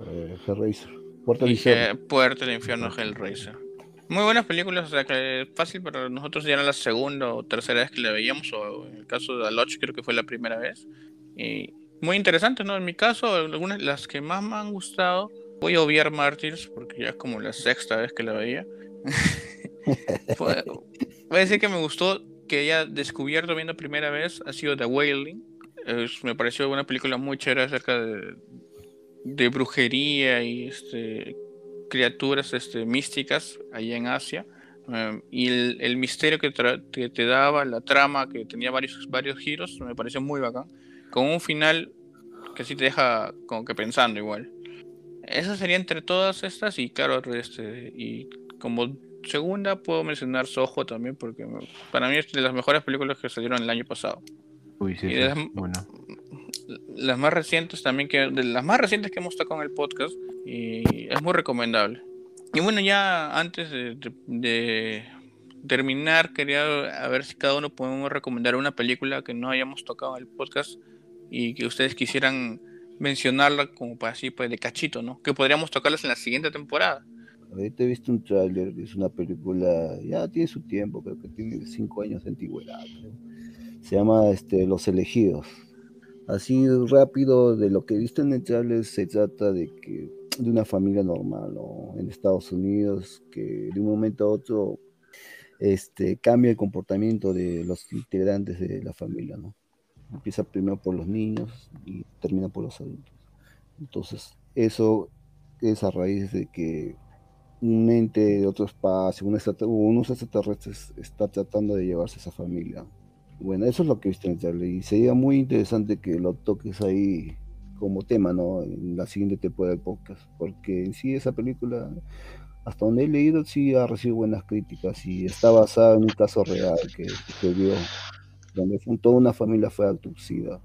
Eh, Hellraiser. Puerto del Infierno. Puerto del Infierno, Hellraiser. Muy buenas películas, o sea que fácil para nosotros ya era la segunda o tercera vez que la veíamos, o en el caso de Lodge creo que fue la primera vez. Y muy interesante, ¿no? En mi caso, algunas las que más me han gustado, voy a obviar Martyrs porque ya es como la sexta vez que la veía. (laughs) voy a decir que me gustó que haya descubierto viendo primera vez ha sido The Wailing. me pareció una película muy chévere acerca de, de brujería y este criaturas este, místicas allá en Asia. Em, y el, misterio que, te daba, la trama que tenía varios, varios giros, me pareció muy bacán. Con un final que sí te deja como que pensando igual. Esa sería entre todas estas y claro, este, y como segunda puedo mencionar Soho también porque para mí es de las mejores películas que salieron el año pasado. Uy, sí, las, bueno. Las más recientes también, que de las más recientes que hemos tocado en el podcast, y es muy recomendable. Y bueno, ya antes de, terminar, quería a ver si cada uno podemos recomendar una película que no hayamos tocado en el podcast y que ustedes quisieran mencionarla como para así, pues de cachito, ¿no? Que podríamos tocarlas en la siguiente temporada. Ahorita he visto un tráiler, es una película, ya tiene su tiempo, creo que tiene cinco años de antigüedad. Se llama este, Los Elegidos. Así rápido, de lo que he en el trailer, se trata de que de una familia normal en Estados Unidos que de un momento a otro este, cambia el comportamiento de los integrantes de la familia, ¿no? Empieza primero por los niños y termina por los adultos. Entonces, eso es a raíz de que un ente de otro espacio, un unos extraterrestres está tratando de llevarse a esa familia. Bueno, eso es lo que he visto en el trailer y sería muy interesante que lo toques ahí como tema, ¿no? En la siguiente temporada del podcast, porque en sí esa película, hasta donde he leído, sí ha recibido buenas críticas y está basada en un caso real que vio, donde toda una familia fue abducida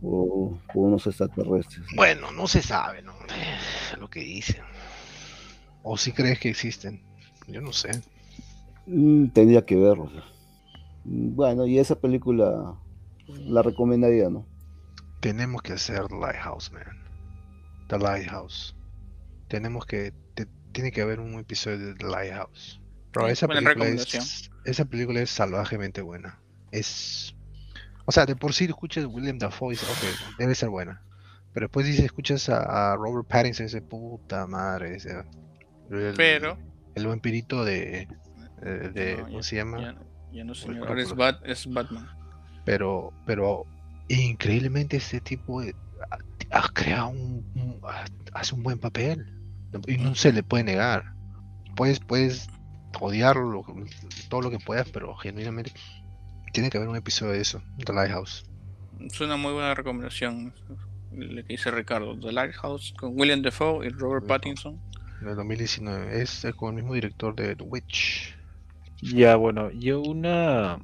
por, unos extraterrestres. Bueno, no se sabe, ¿no? lo que dicen. ¿O si crees que existen? Yo no sé. Mm, tendría que verlo. Bueno, y esa película la recomendaría, ¿no? Tenemos que hacer Lighthouse, man. The Lighthouse. Tenemos que. tiene que haber un episodio de The Lighthouse. Pero esa película, es, esa película es salvajemente buena. Es. O sea, de por sí escuchas William Dafoe y dices, ok, debe ser buena. Pero después dices, escuchas a, Robert Pattinson y dices, puta madre. el, Pero. El vampirito de. de, ¿Cómo se llama? Ya, no, señor. Es, es Batman. Pero, pero increíblemente este tipo ha, creado un, hace un buen papel y no se le puede negar. Puedes, puedes odiarlo todo lo que puedas, pero genuinamente tiene que haber un episodio de eso, The Lighthouse. Es una muy buena recomendación le que dice Ricardo, The Lighthouse con William Defoe y Robert Pattinson. De 2019, es con el mismo director de The Witch. Ya, bueno, yo una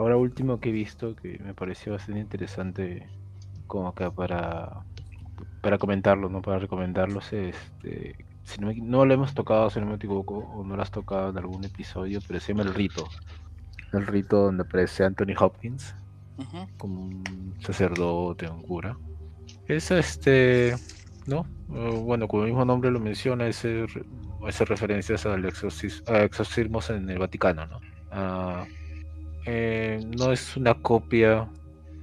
Ahora último que he visto que me pareció bastante interesante como acá para para comentarlo, no para recomendarlos, este, si no, lo hemos tocado, si no me equivoco, o no lo has tocado en algún episodio, pero se llama El Rito. El Rito donde aparece Anthony Hopkins como un sacerdote, un cura. Es este, ¿no? Bueno, como el mismo nombre lo menciona, hace referencias al exorcismos en el Vaticano, ¿no? Ah, eh, no es una copia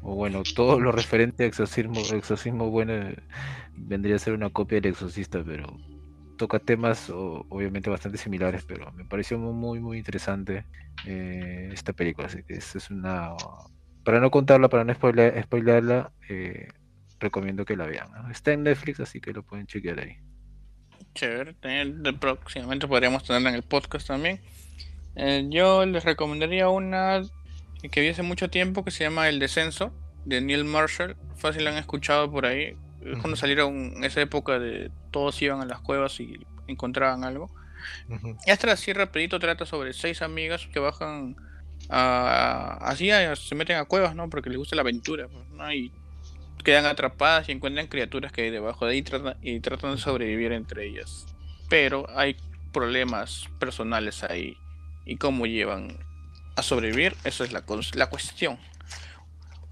o bueno, todo lo referente a exorcismo, bueno vendría a ser una copia del exorcista, pero toca temas obviamente bastante similares, pero me pareció muy, muy interesante eh, esta película, así que es, una... Para no contarla, para no spoilearla, eh, recomiendo que la vean. Está en Netflix, así que lo pueden chequear ahí. Chévere, próximamente podríamos tenerla en el podcast también. Eh, yo les recomendaría una que vi hace mucho tiempo que se llama El Descenso de Neil Marshall. Fácil la han escuchado por ahí cuando salieron esa época de todos iban a las cuevas y encontraban algo. Y Esta así rapidito trata sobre seis amigas que bajan a, así se meten a cuevas, ¿no? Porque les gusta la aventura, pues, ¿no? Y quedan atrapadas y encuentran criaturas que hay debajo de ahí y tratan de sobrevivir entre ellas. Pero hay problemas personales ahí y cómo llevan a sobrevivir, eso es la, la cuestión.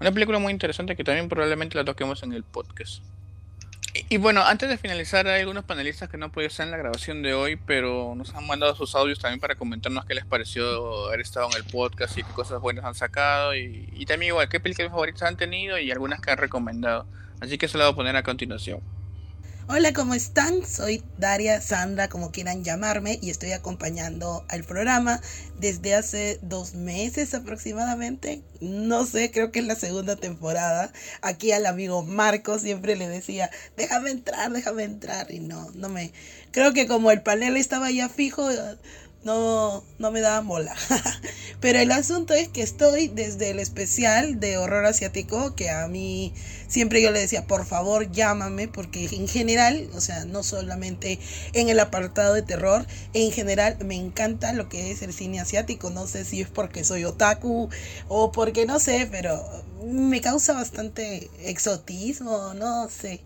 Una película muy interesante que también probablemente la toquemos en el podcast. Y, bueno, antes de finalizar, hay algunos panelistas que no pudieron estar en la grabación de hoy, pero nos han mandado sus audios también para comentarnos qué les pareció haber estado en el podcast y qué cosas buenas han sacado. Y, también igual, qué películas favoritas han tenido y algunas que han recomendado. Así que se lo voy a poner a continuación. Hola, ¿cómo están? Soy Daria Sandra, como quieran llamarme, y estoy acompañando al programa desde hace dos meses aproximadamente. No sé, creo que es la segunda temporada. Aquí al amigo Marco siempre le decía, déjame entrar, déjame entrar, y no, no me... Creo que como el panel estaba ya fijo, no, no me da mola. (laughs) Pero el asunto es que estoy desde el especial de horror asiático, que a mí siempre yo le decía, por favor llámame, porque en general, o sea, no solamente en el apartado de terror, en general me encanta lo que es el cine asiático. No sé si es porque soy otaku o porque no sé, pero me causa bastante exotismo, no sé.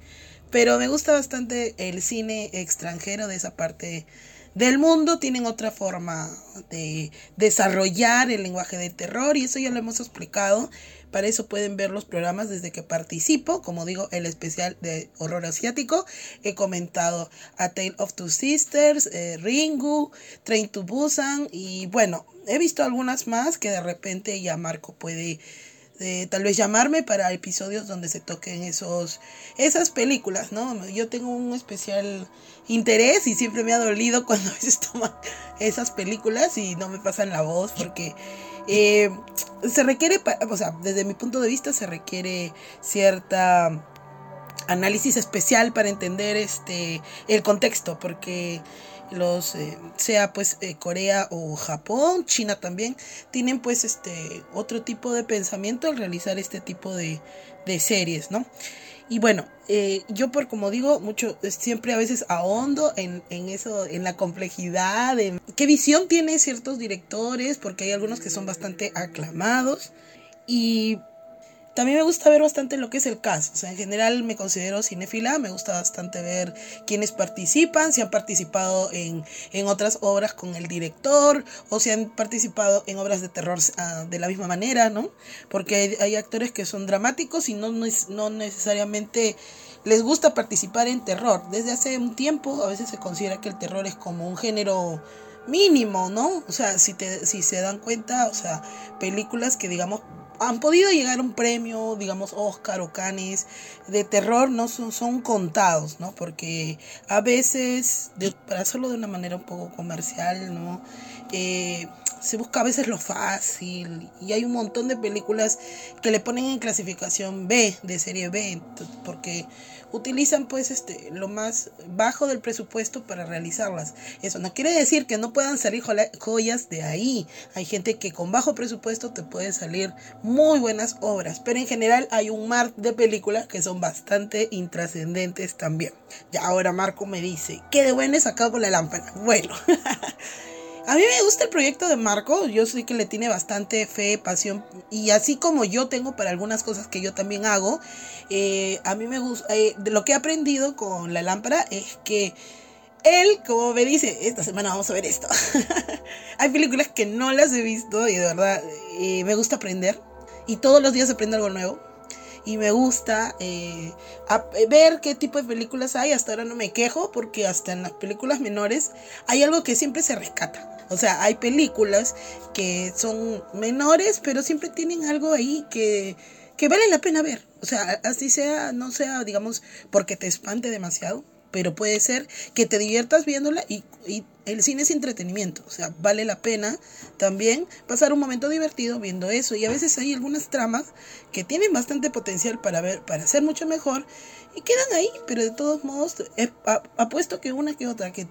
Pero me gusta bastante el cine extranjero de esa parte del mundo tienen otra forma de desarrollar el lenguaje de terror y eso ya lo hemos explicado. Para eso pueden ver los programas desde que participo, como digo, el especial de horror asiático. He comentado A Tale of Two Sisters, eh, Ringu, Train to Busan y bueno, he visto algunas más que de repente ya Marco puede tal vez llamarme para episodios donde se toquen esos esas películas, ¿no? Yo tengo un especial interés y siempre me ha dolido (laughs) cuando a veces toman esas películas y no me pasan la voz porque eh, se requiere, o sea, desde mi punto de vista se requiere cierta análisis especial para entender este el contexto porque los eh, sea pues eh, Corea o Japón, China también tienen pues este otro tipo de pensamiento al realizar este tipo de, de series, ¿no? Y bueno, eh, yo por como digo, mucho, siempre a veces ahondo en, en eso, en la complejidad, en qué visión tienen ciertos directores, porque hay algunos que son bastante aclamados. Y también me gusta ver bastante lo que es el cast. O sea, en general me considero cinéfila. Me gusta bastante ver quiénes participan, si han participado en, otras obras con el director o si han participado en obras de terror ah, de la misma manera, ¿no? Porque hay, actores que son dramáticos y no, no necesariamente les gusta participar en terror. Desde hace un tiempo a veces se considera que el terror es como un género mínimo, ¿no? O sea, si, te, si se dan cuenta, o sea, películas que digamos han podido llegar a un premio, digamos, Oscar o Cannes de terror, no son, son contados, ¿no? Porque a veces, para hacerlo de una manera un poco comercial, ¿no? Eh, se busca a veces lo fácil y hay un montón de películas que le ponen en clasificación B, de serie B, porque utilizan pues este lo más bajo del presupuesto para realizarlas. Eso no quiere decir que no puedan salir joyas de ahí. Hay gente que con bajo presupuesto te puede salir muy buenas obras, pero en general hay un mar de películas que son bastante intrascendentes también. Ya ahora Marco me dice, ¿qué de bueno es acá con la lámpara? Bueno. (laughs) A mí me gusta el proyecto de Marco, yo sé que le tiene bastante fe, pasión, y así como yo tengo para algunas cosas que yo también hago, eh, a mí me gusta, eh, lo que he aprendido con la lámpara es que él, como me dice, esta semana vamos a ver esto. (laughs) Hay películas que no las he visto y de verdad eh, me gusta aprender, y todos los días aprendo algo nuevo y me gusta ver qué tipo de películas hay. Hasta ahora no me quejo porque hasta en las películas menores hay algo que siempre se rescata. O sea, hay películas que son menores, pero siempre tienen algo ahí que, que vale la pena ver. O sea, así sea, no sea, digamos, porque te espante demasiado, pero puede ser que te diviertas viéndola y, y, el cine es entretenimiento, o sea, vale la pena también pasar un momento divertido viendo eso y a veces hay algunas tramas que tienen bastante potencial para ver, para ser mucho mejor y quedan ahí, pero de todos modos apuesto que una que otra que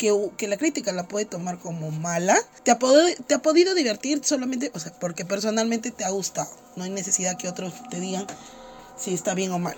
que, la crítica la puede tomar como mala, te ha, te ha podido divertir solamente, o sea, porque personalmente te ha gustado. No hay necesidad que otros te digan si está bien o mal.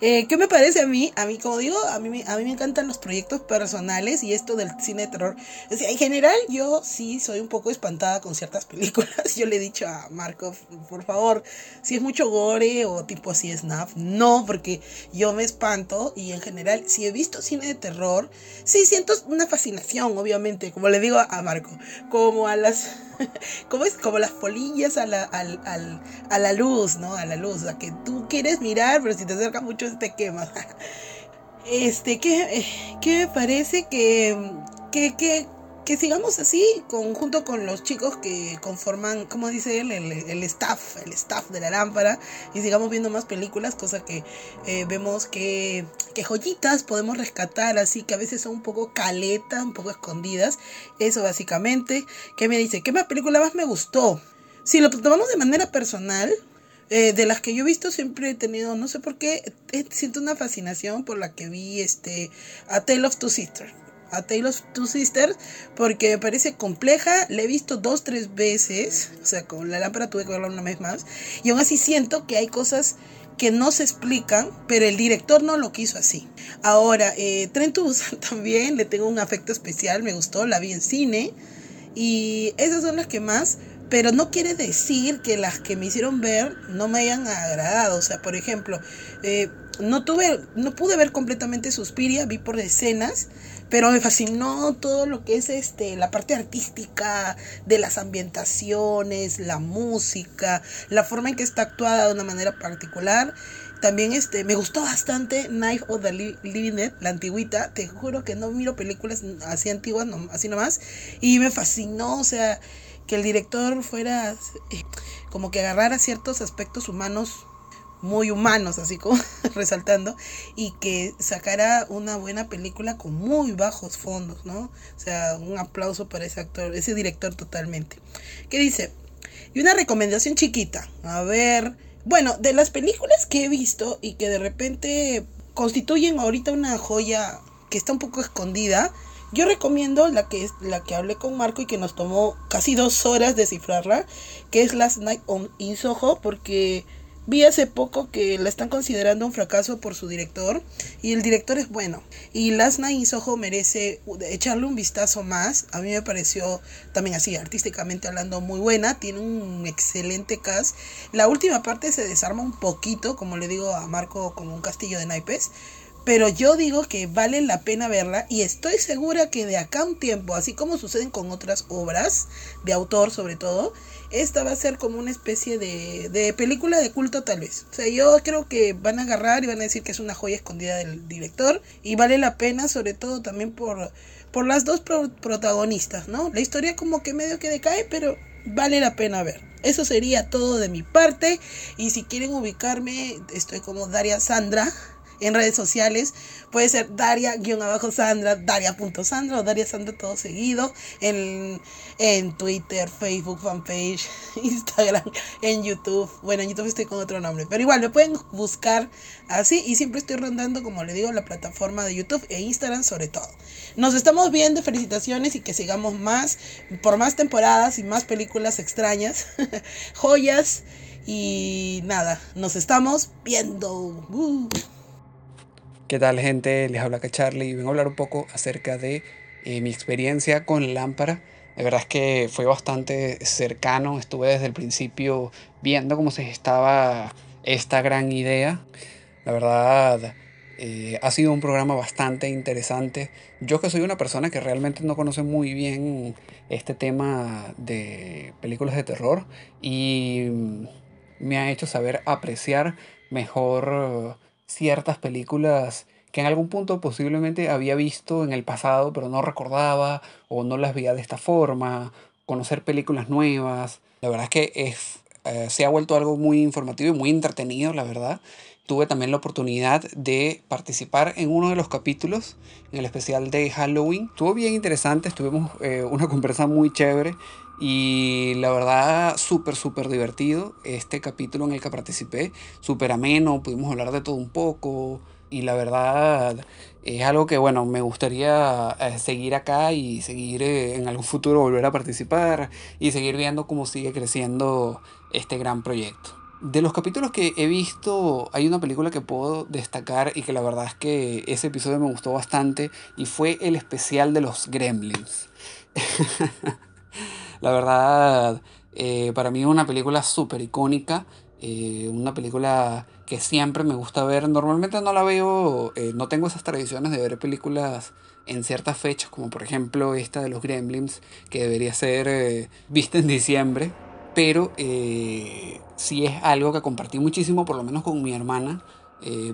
Eh, ¿Qué me parece a mí? A mí, como digo, a mí, a mí me encantan los proyectos personales y esto del cine de terror. O sea, en general, yo sí soy un poco espantada con ciertas (laughs) películas. Yo le he dicho a Marco, por favor, si es mucho gore o tipo así snap, no, porque yo me espanto y en general, si he visto cine de terror, sí siento una fascinación, obviamente, como le digo a Marco, como a las (laughs) como es como las polillas a la, a la luz, ¿no? A la luz, o sea, que tú quieres mirar, pero si te acercas mucho te. (laughs) Este, ¿qué, qué me parece que, que, que, que sigamos así, junto con los chicos que conforman, como dice él, el, staff, el staff de la lámpara, y sigamos viendo más películas, cosa que eh, vemos que, que joyitas podemos rescatar, así que a veces son un poco caletas, un poco escondidas. Eso básicamente. ¿Qué me dice? ¿Qué más película más me gustó? Si lo tomamos de manera personal, eh, de las que yo he visto siempre he tenido, no sé por qué, siento una fascinación por la que vi este A Tale of Two Sisters a Tale of Two Sisters porque me parece compleja. La he visto dos, tres veces. O sea, con la lámpara tuve que verla una vez más. Y aún así siento que hay cosas que no se explican, pero el director no lo quiso así. Ahora, eh, Trent (laughs) también le tengo un afecto especial, me gustó, la vi en cine. Y esas son las que más, pero no quiere decir que las que me hicieron ver no me hayan agradado. O sea, por ejemplo, eh, no tuve, no pude ver completamente Suspiria, vi por escenas, pero me fascinó todo lo que es este la parte artística de las ambientaciones, la música, la forma en que está actuada de una manera particular. También este me gustó bastante Knife of the Living Dead, la antigüita. Te juro que no miro películas así antiguas, así nomás. Y me fascinó, o sea, que el director fuera eh, como que agarrara ciertos aspectos humanos muy humanos, así como (laughs) resaltando, y que sacara una buena película con muy bajos fondos, ¿no? O sea, un aplauso para ese actor, ese director totalmente. ¿Qué dice? Y una recomendación chiquita. A ver, bueno, de las películas que he visto y que de repente constituyen ahorita una joya que está un poco escondida, yo recomiendo la que es la que hablé con Marco y que nos tomó casi dos horas descifrarla, que es Last Night on in Soho, porque Vi hace poco que la están considerando un fracaso por su director y el director es bueno. Y Last Night in Soho merece echarle un vistazo más. A mí me pareció también así, artísticamente hablando, muy buena. Tiene un excelente cast. La última parte se desarma un poquito, como le digo a Marco, como un castillo de naipes. Pero yo digo que vale la pena verla y estoy segura que de acá a un tiempo, así como suceden con otras obras, de autor sobre todo, esta va a ser como una especie de, de película de culto tal vez. O sea, yo creo que van a agarrar y van a decir que es una joya escondida del director y vale la pena sobre todo también por, por las dos protagonistas, ¿no? La historia como que medio que decae, pero vale la pena ver. Eso sería todo de mi parte y si quieren ubicarme, estoy como Daria Sandra en redes sociales. Puede ser Daria-Sandra, Daria.sandra o Daria Sandra todo seguido. En, en Twitter, Facebook, fanpage, (laughs) Instagram, en YouTube. Bueno, en YouTube estoy con otro nombre. Pero igual me pueden buscar así. Y siempre estoy rondando, como le digo, la plataforma de YouTube e Instagram sobre todo. Nos estamos viendo. Felicitaciones y que sigamos más. Por más temporadas y más películas extrañas. (laughs) Joyas. Y nada, nos estamos viendo. Uh. ¿Qué tal gente? Les habla Charlie y vengo a hablar un poco acerca de eh, mi experiencia con Lámpara. De verdad es que fue bastante cercano, estuve desde el principio viendo cómo se gestaba esta gran idea. La verdad eh, ha sido un programa bastante interesante. Yo que soy una persona que realmente no conoce muy bien este tema de películas de terror y me ha hecho saber apreciar mejor ciertas películas que en algún punto posiblemente había visto en el pasado, pero no recordaba o no las veía de esta forma, conocer películas nuevas. La verdad es que eh, se ha vuelto algo muy informativo y muy entretenido, la verdad. Tuve también la oportunidad de participar en uno de los capítulos, en el especial de Halloween. Estuvo bien interesante, estuvimos eh, una (laughs) conversa muy chévere y la verdad súper, súper divertido. Este capítulo en el que participé, súper ameno, pudimos hablar de todo un poco y la verdad es algo que, bueno, me gustaría eh, seguir acá y seguir eh, en algún futuro volver a participar y seguir viendo cómo sigue creciendo este gran proyecto. De los capítulos que he visto, hay una película que puedo destacar y que la verdad es que ese episodio me gustó bastante y fue el especial de los gremlins. (laughs) la verdad, eh, para mí es una película súper icónica, una película que siempre me gusta ver. Normalmente no la veo, eh, no tengo esas tradiciones de ver películas en ciertas fechas, como por ejemplo esta de los Gremlins, que debería ser eh, vista en diciembre. Pero eh, sí es algo que compartí muchísimo, por lo menos con mi hermana.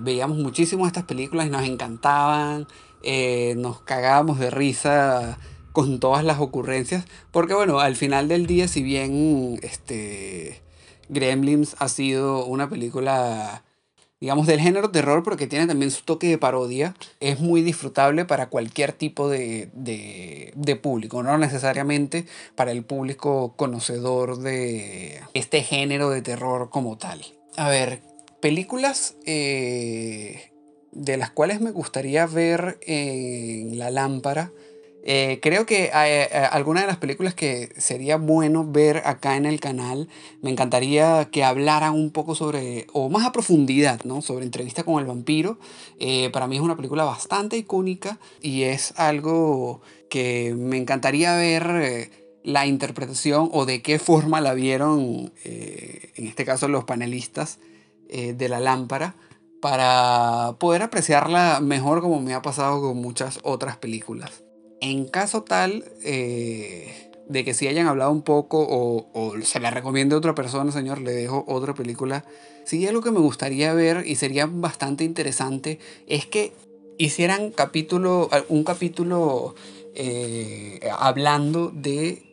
veíamos muchísimo estas películas y nos encantaban, nos cagábamos de risa con todas las ocurrencias, porque bueno, al final del día, si bien este Gremlins ha sido una película, digamos, del género terror, pero que tiene también su toque de parodia. Es muy disfrutable para cualquier tipo de, de, público, no necesariamente para el público conocedor de este género de terror como tal. A ver, películas eh, de las cuales me gustaría ver en la lámpara eh, creo que hay, eh, alguna de las películas que sería bueno ver acá en el canal, me encantaría que hablaran un poco sobre, o más a profundidad, ¿no? Sobre entrevista con el vampiro. Eh, para mí es una película bastante icónica y es algo que me encantaría ver la interpretación o de qué forma la vieron, en este caso los panelistas de la lámpara para poder apreciarla mejor como me ha pasado con muchas otras películas. En caso tal eh, de que si hayan hablado un poco o, se la recomiende a otra persona, señor, le dejo otra película. Sí, algo que me gustaría ver y sería bastante interesante es que hicieran capítulo, un capítulo eh, hablando de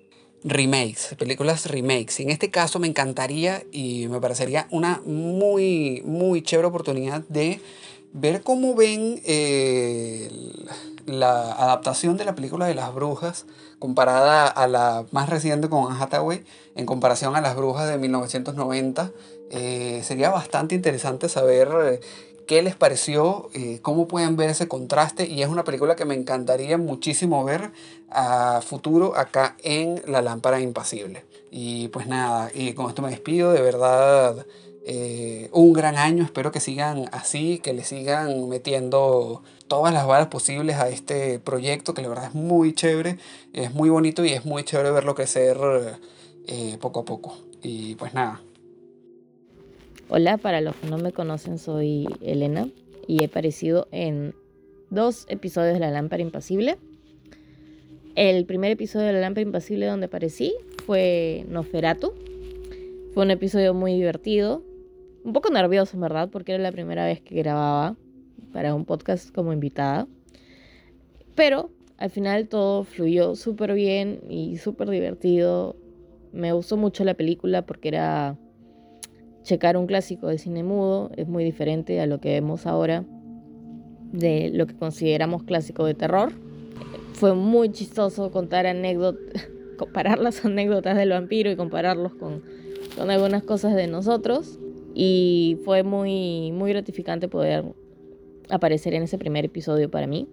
remakes, películas remakes. Y en este caso me encantaría y me parecería una muy, muy chévere oportunidad de ver cómo ven eh, la adaptación de la película de las brujas comparada a la más reciente con Anne Hathaway en comparación a las brujas de 1990. Eh, sería bastante interesante saber eh, qué les pareció, cómo pueden ver ese contraste y es una película que me encantaría muchísimo ver a futuro acá en La Lámpara Impasible. Y pues nada, y con esto me despido, de verdad eh, un gran año. Espero que sigan así, que le sigan metiendo todas las balas posibles a este proyecto, que la verdad es muy chévere, es muy bonito y es muy chévere verlo crecer eh, poco a poco. Y pues nada. Hola, para los que no me conocen, soy Elena y he aparecido en dos episodios de La Lámpara Impasible. El primer episodio de La Lámpara Impasible donde aparecí fue Noferatu. Fue un episodio muy divertido, un poco nervioso, ¿verdad? Porque era la primera vez que grababa para un podcast como invitada. Pero al final todo fluyó súper bien y súper divertido. Me gustó mucho la película porque era checar un clásico de cine mudo. Es muy diferente a lo que vemos ahora de lo que consideramos clásico de terror. Fue muy chistoso contar anécdotas, (laughs) comparar las anécdotas del vampiro y compararlos con, con algunas cosas de nosotros y fue muy, muy gratificante poder aparecer en ese primer episodio para mí.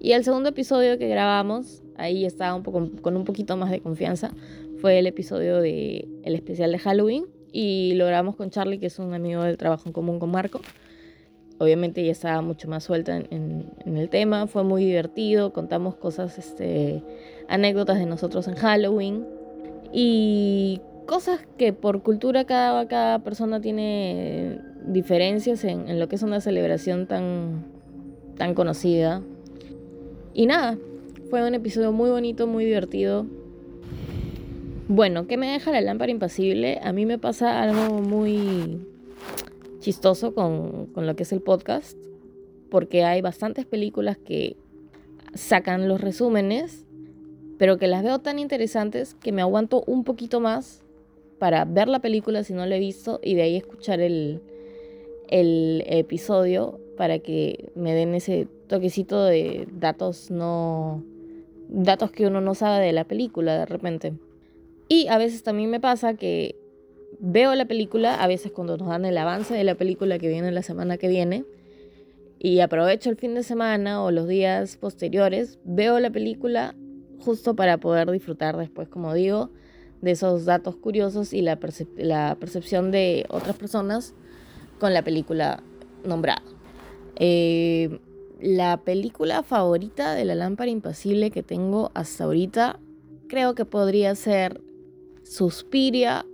Y el segundo episodio que grabamos, ahí estaba un poco, con un poquito más de confianza, fue el episodio de el especial de Halloween y lo grabamos con Charlie, que es un amigo del trabajo en común con Marco. Obviamente ya estaba mucho más suelta en, en, el tema, fue muy divertido, contamos cosas, este, anécdotas de nosotros en Halloween y cosas que por cultura cada, cada persona tiene diferencias en, lo que es una celebración tan, tan conocida. Y nada, fue un episodio muy bonito, muy divertido. Bueno, ¿qué me deja la lámpara impasible? A mí me pasa algo muy chistoso con, con lo que es el podcast, porque hay bastantes películas que sacan los resúmenes, pero que las veo tan interesantes que me aguanto un poquito más para ver la película si no la he visto y de ahí escuchar el, el episodio para que me den ese toquecito de datos no datos que uno no sabe de la película de repente. Y a veces también me pasa que veo la película, a veces cuando nos dan el avance de la película que viene la semana que viene, y aprovecho el fin de semana o los días posteriores, veo la película justo para poder disfrutar después, como digo, de esos datos curiosos y la, percepción de otras personas con la película nombrada. Eh, la película favorita de la lámpara impasible que tengo hasta ahorita creo que podría ser Suspiria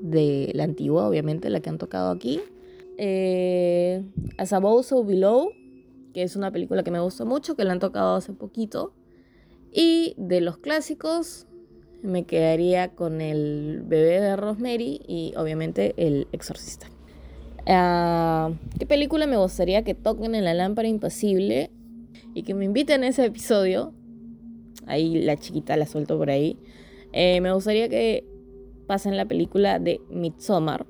de la antigua, obviamente, la que han tocado aquí. Eh, As Above, So Below, que es una película que me gusta mucho, que la han tocado hace poquito. Y de los clásicos, me quedaría con el bebé de Rosemary y obviamente el exorcista. Ah, ¿Qué película me gustaría que toquen en la lámpara impasible y que me inviten a ese episodio? Ahí la chiquita la suelto por ahí. Eh, me gustaría que pasen la película de Midsommar.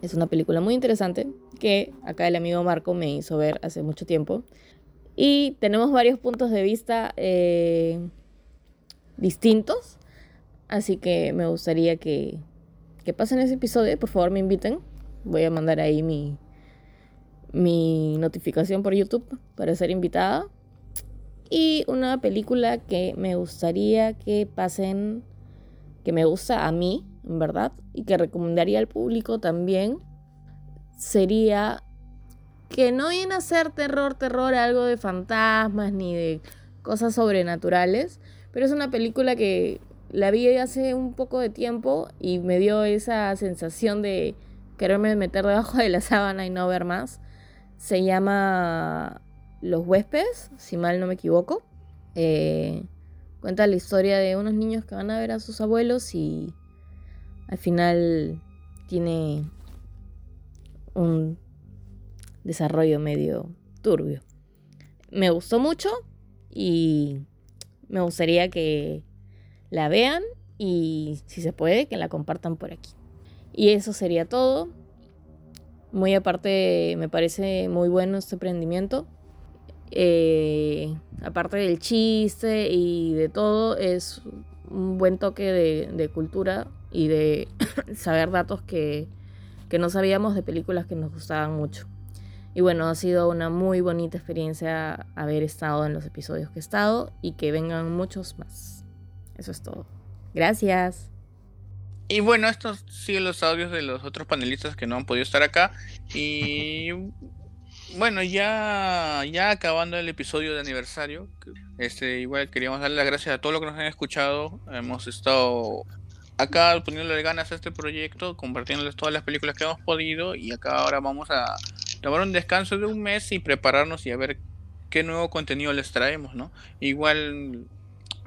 Es una película muy interesante que acá el amigo Marco me hizo ver hace mucho tiempo. Y tenemos varios puntos de vista eh, distintos. Así que me gustaría que, que pasen ese episodio. Por favor, me inviten. Voy a mandar ahí mi, mi notificación por YouTube para ser invitada. Y una película que me gustaría que pasen, que me gusta a mí, en verdad, y que recomendaría al público también, sería que no viene a ser terror, terror, algo de fantasmas ni de cosas sobrenaturales, pero es una película que la vi hace un poco de tiempo y me dio esa sensación de quererme meter debajo de la sábana y no ver más. Se llama Los huéspedes, si mal no me equivoco. Eh, cuenta la historia de unos niños que van a ver a sus abuelos y al final tiene un desarrollo medio turbio. Me gustó mucho y me gustaría que la vean y si se puede que la compartan por aquí. Y eso sería todo. Muy aparte, me parece muy bueno este emprendimiento. Eh, aparte del chiste y de todo, es un buen toque de, cultura y de (coughs) saber datos que, que no sabíamos de películas que nos gustaban mucho. Y bueno, ha sido una muy bonita experiencia haber estado en los episodios que he estado y que vengan muchos más. Eso es todo. Gracias. Y bueno, estos siguen los audios de los otros panelistas que no han podido estar acá. Y (laughs) bueno, ya, ya acabando el episodio de aniversario, este, igual queríamos darle las gracias a todos los que nos han escuchado. Hemos estado acá poniéndole ganas a este proyecto, compartiéndoles todas las películas que hemos podido. Y acá ahora vamos a tomar un descanso de un mes y prepararnos y a ver qué nuevo contenido les traemos, ¿no? Igual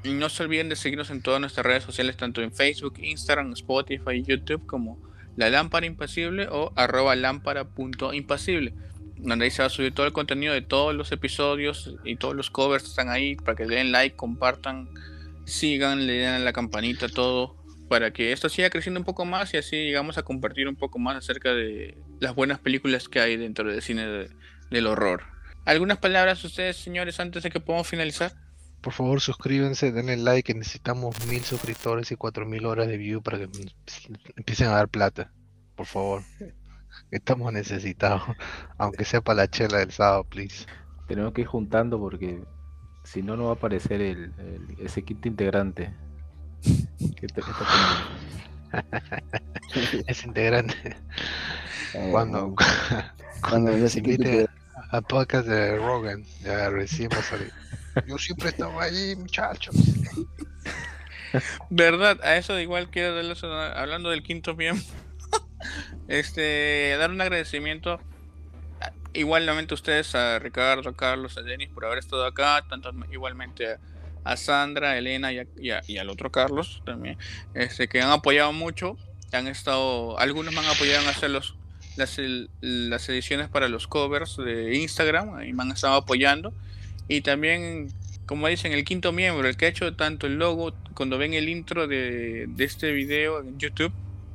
y no se olviden de seguirnos en todas nuestras redes sociales, tanto en Facebook, Instagram, Spotify y YouTube como La Lámpara Impasible o arroba lámpara.impasible. Donde ahí se va a subir todo el contenido de todos los episodios y todos los covers están ahí para que den like, compartan, sigan, le den a la campanita, todo, para que esto siga creciendo un poco más y así llegamos a compartir un poco más acerca de las buenas películas que hay dentro del cine del horror. ¿Algunas palabras ustedes, señores, antes de que podamos finalizar? Por favor, suscríbanse, denle like, que necesitamos mil suscriptores y cuatro mil horas de view para que empiecen a dar plata. Por favor. (laughs) Estamos necesitados. Aunque sea para la chela del sábado, please. Tenemos que ir juntando porque si no, no va a aparecer el, ese quinto integrante. (laughs) (laughs) ese integrante. cuando, cuando, se invite a podcast de Rogan, ya recién va a salir. Yo siempre estaba ahí, muchachos. Verdad, a eso igual quiero darles hablando del quinto miembro. (laughs) este, dar un agradecimiento igualmente a ustedes, a Ricardo, a Carlos, a Denis por haber estado acá, tanto igualmente a, Sandra, a Elena y, al otro Carlos también, este, que han apoyado mucho, han estado, algunos me han apoyado en hacer los, las, las ediciones para los covers de Instagram, y me han estado apoyando y también, como dicen, el quinto miembro, el que ha hecho tanto el logo, cuando ven el intro de, este video en YouTube,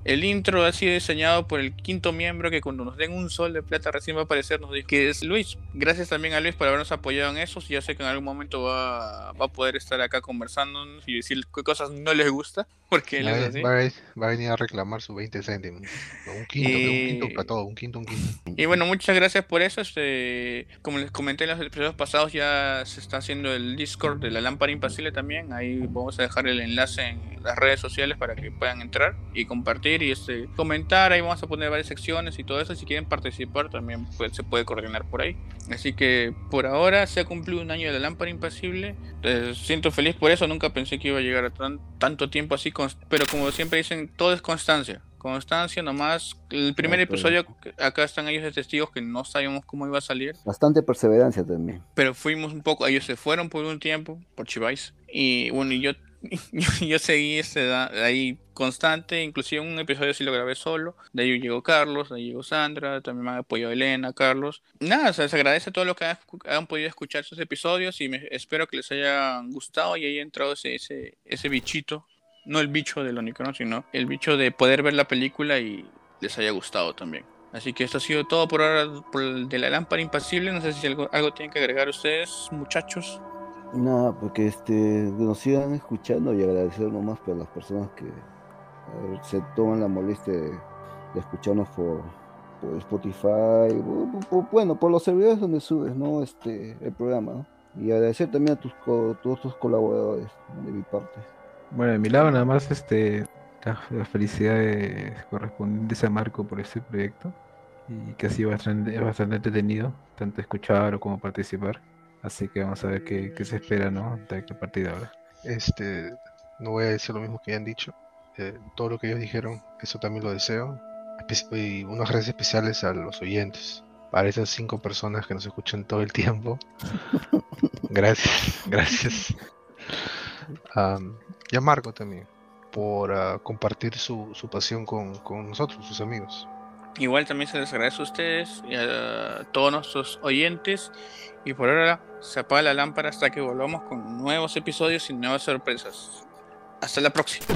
El intro ha sido diseñado por el quinto miembro que cuando nos den un sol de plata recién va a aparecer, nos dice que es Luis. Gracias también a Luis por habernos apoyado en eso. Ya sé que en algún momento va, va a poder estar acá conversando y decir qué cosas no les gusta, (laughs) porque él Va, es así. va a- va a venir a reclamar sus 20 céntimos. Un quinto, un quinto para todo, un quinto, un quinto. Y bueno, muchas gracias por eso. Este, como les comenté en los episodios pasados, ya se está haciendo el Discord de la lámpara impasible también. Ahí vamos a dejar el enlace en las redes sociales para que puedan entrar y compartir y este, comentar. Ahí vamos a poner varias secciones y todo eso. Si quieren participar, también pues, se puede coordinar por ahí. Así que por ahora se ha cumplido un año de la lámpara impasible. Eh, siento feliz por eso. Nunca pensé que iba a llegar a tan- tanto tiempo así. cons- Pero como siempre dicen, todo es constancia. Constancia nomás. El primer pues. episodio, acá están ellos de testigos que no sabíamos cómo iba a salir. Bastante perseverancia también. Pero fuimos un poco, ellos se fueron por un tiempo, por Chivais. Y bueno, y yo, (laughs) yo, seguí da- ahí constante, inclusive un episodio sí lo grabé solo. De ahí llegó Carlos, de ahí llegó Sandra, también me apoyado Elena, Carlos. Nada, o sea, se agradece todo lo que han, podido escuchar esos episodios y me, espero que les hayan gustado y haya entrado ese, ese, ese bichito. No el bicho del Onicron, sino el bicho de poder ver la película y les haya gustado también. Así que esto ha sido todo por ahora por de la lámpara impasible. No sé si algo, algo tienen que agregar ustedes, muchachos. Nada, porque este, nos sigan escuchando y agradecer nomás por las personas que se toman la molestia de, escucharnos por, Spotify, por- bueno, por los servidores donde subes, ¿no? Este, el programa. Y agradecer también a tus co- todos tus colaboradores, de mi parte. Bueno, de mi lado nada más este las las felicidades correspondientes a Marco por este proyecto y que ha sido bastante, bastante entretenido, tanto escuchar como participar. Así que vamos a ver qué, qué se espera, ¿no? De aquí a partir de ahora. Este, no voy a decir lo mismo que ya han dicho. eh, todo lo que ellos dijeron, eso también lo deseo. Espe- Y unas gracias especiales a los oyentes. Para esas cinco personas que nos escuchan todo el tiempo. (laughs) Gracias, gracias. Am, y a Marco también, por ah, compartir su, su pasión con, con nosotros, sus amigos. Igual también se les agradece a ustedes y a todos nuestros oyentes. Y por ahora se apaga la lámpara hasta que volvamos con nuevos episodios y nuevas sorpresas. Hasta la próxima.